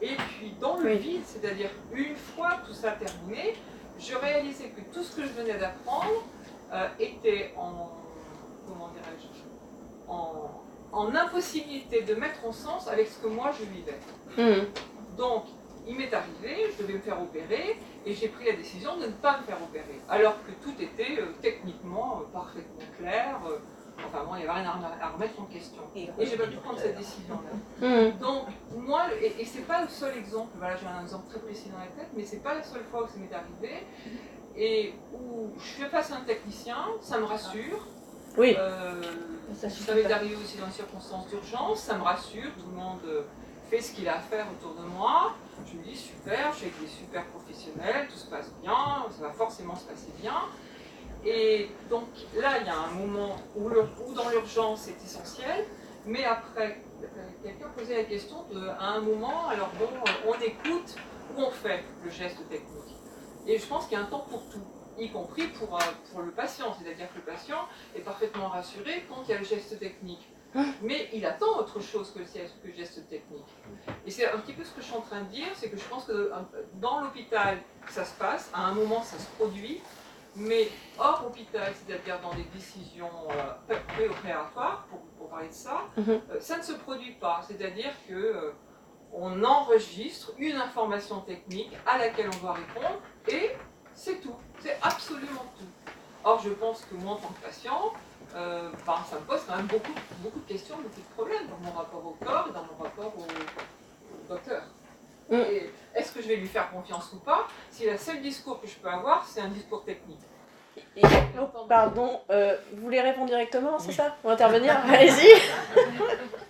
et puis dans le vide, c'est-à-dire une fois tout ça terminé, je réalisais que tout ce que je venais d'apprendre euh, était en comment dirais-je en, en impossibilité de mettre en sens avec ce que moi je vivais. Mm. Donc, il m'est arrivé, je devais me faire opérer, et j'ai pris la décision de ne pas me faire opérer, alors que tout était euh, techniquement euh, parfaitement clair. euh, enfin, moi, il n'y avait rien à, à remettre en question. Et j'ai pas pu prendre cette décision-là. Mm. Donc, moi, et, et c'est pas le seul exemple, voilà, j'ai un exemple très précis dans la tête, mais c'est pas la seule fois où ça m'est arrivé, et où je fais face à un technicien, ça me rassure. Oui. Euh, Ça ça m'est arrivé aussi dans les circonstances d'urgence, ça me rassure, tout le monde fait ce qu'il a à faire autour de moi. Je me dis super, je suis avec des super professionnels, tout se passe bien, ça va forcément se passer bien. Et donc là, il y a un moment où, dans l'urgence c'est essentiel, mais après, euh, quelqu'un posait la question à un moment, alors bon, on écoute ou on fait le geste technique. Et je pense qu'il y a un temps pour tout, y compris pour, euh, pour le patient, c'est-à-dire que le patient est parfaitement rassuré quand il y a le geste technique. Mais il attend autre chose que le geste- technique. Et c'est un petit peu ce que je suis en train de dire, c'est que je pense que euh, dans l'hôpital, ça se passe, à un moment, ça se produit, mais hors hôpital, c'est-à-dire dans des décisions euh, pré- préopératoires, pour, pour parler de ça, Mhm. euh, ça ne se produit pas. C'est-à-dire que euh, on enregistre une information technique à laquelle on doit répondre et c'est tout. C'est absolument tout. Or, je pense que moi, en tant que patient, euh, ben, ça me pose quand même beaucoup, beaucoup de questions, beaucoup de problèmes dans mon rapport au corps et dans mon rapport au, au docteur. Mm. Est-ce que je vais lui faire confiance ou pas si le seul discours que je peux avoir, c'est un discours technique? Et- oh, pardon, euh, vous voulez répondre directement, c'est ça? Ou intervenir? Allez-y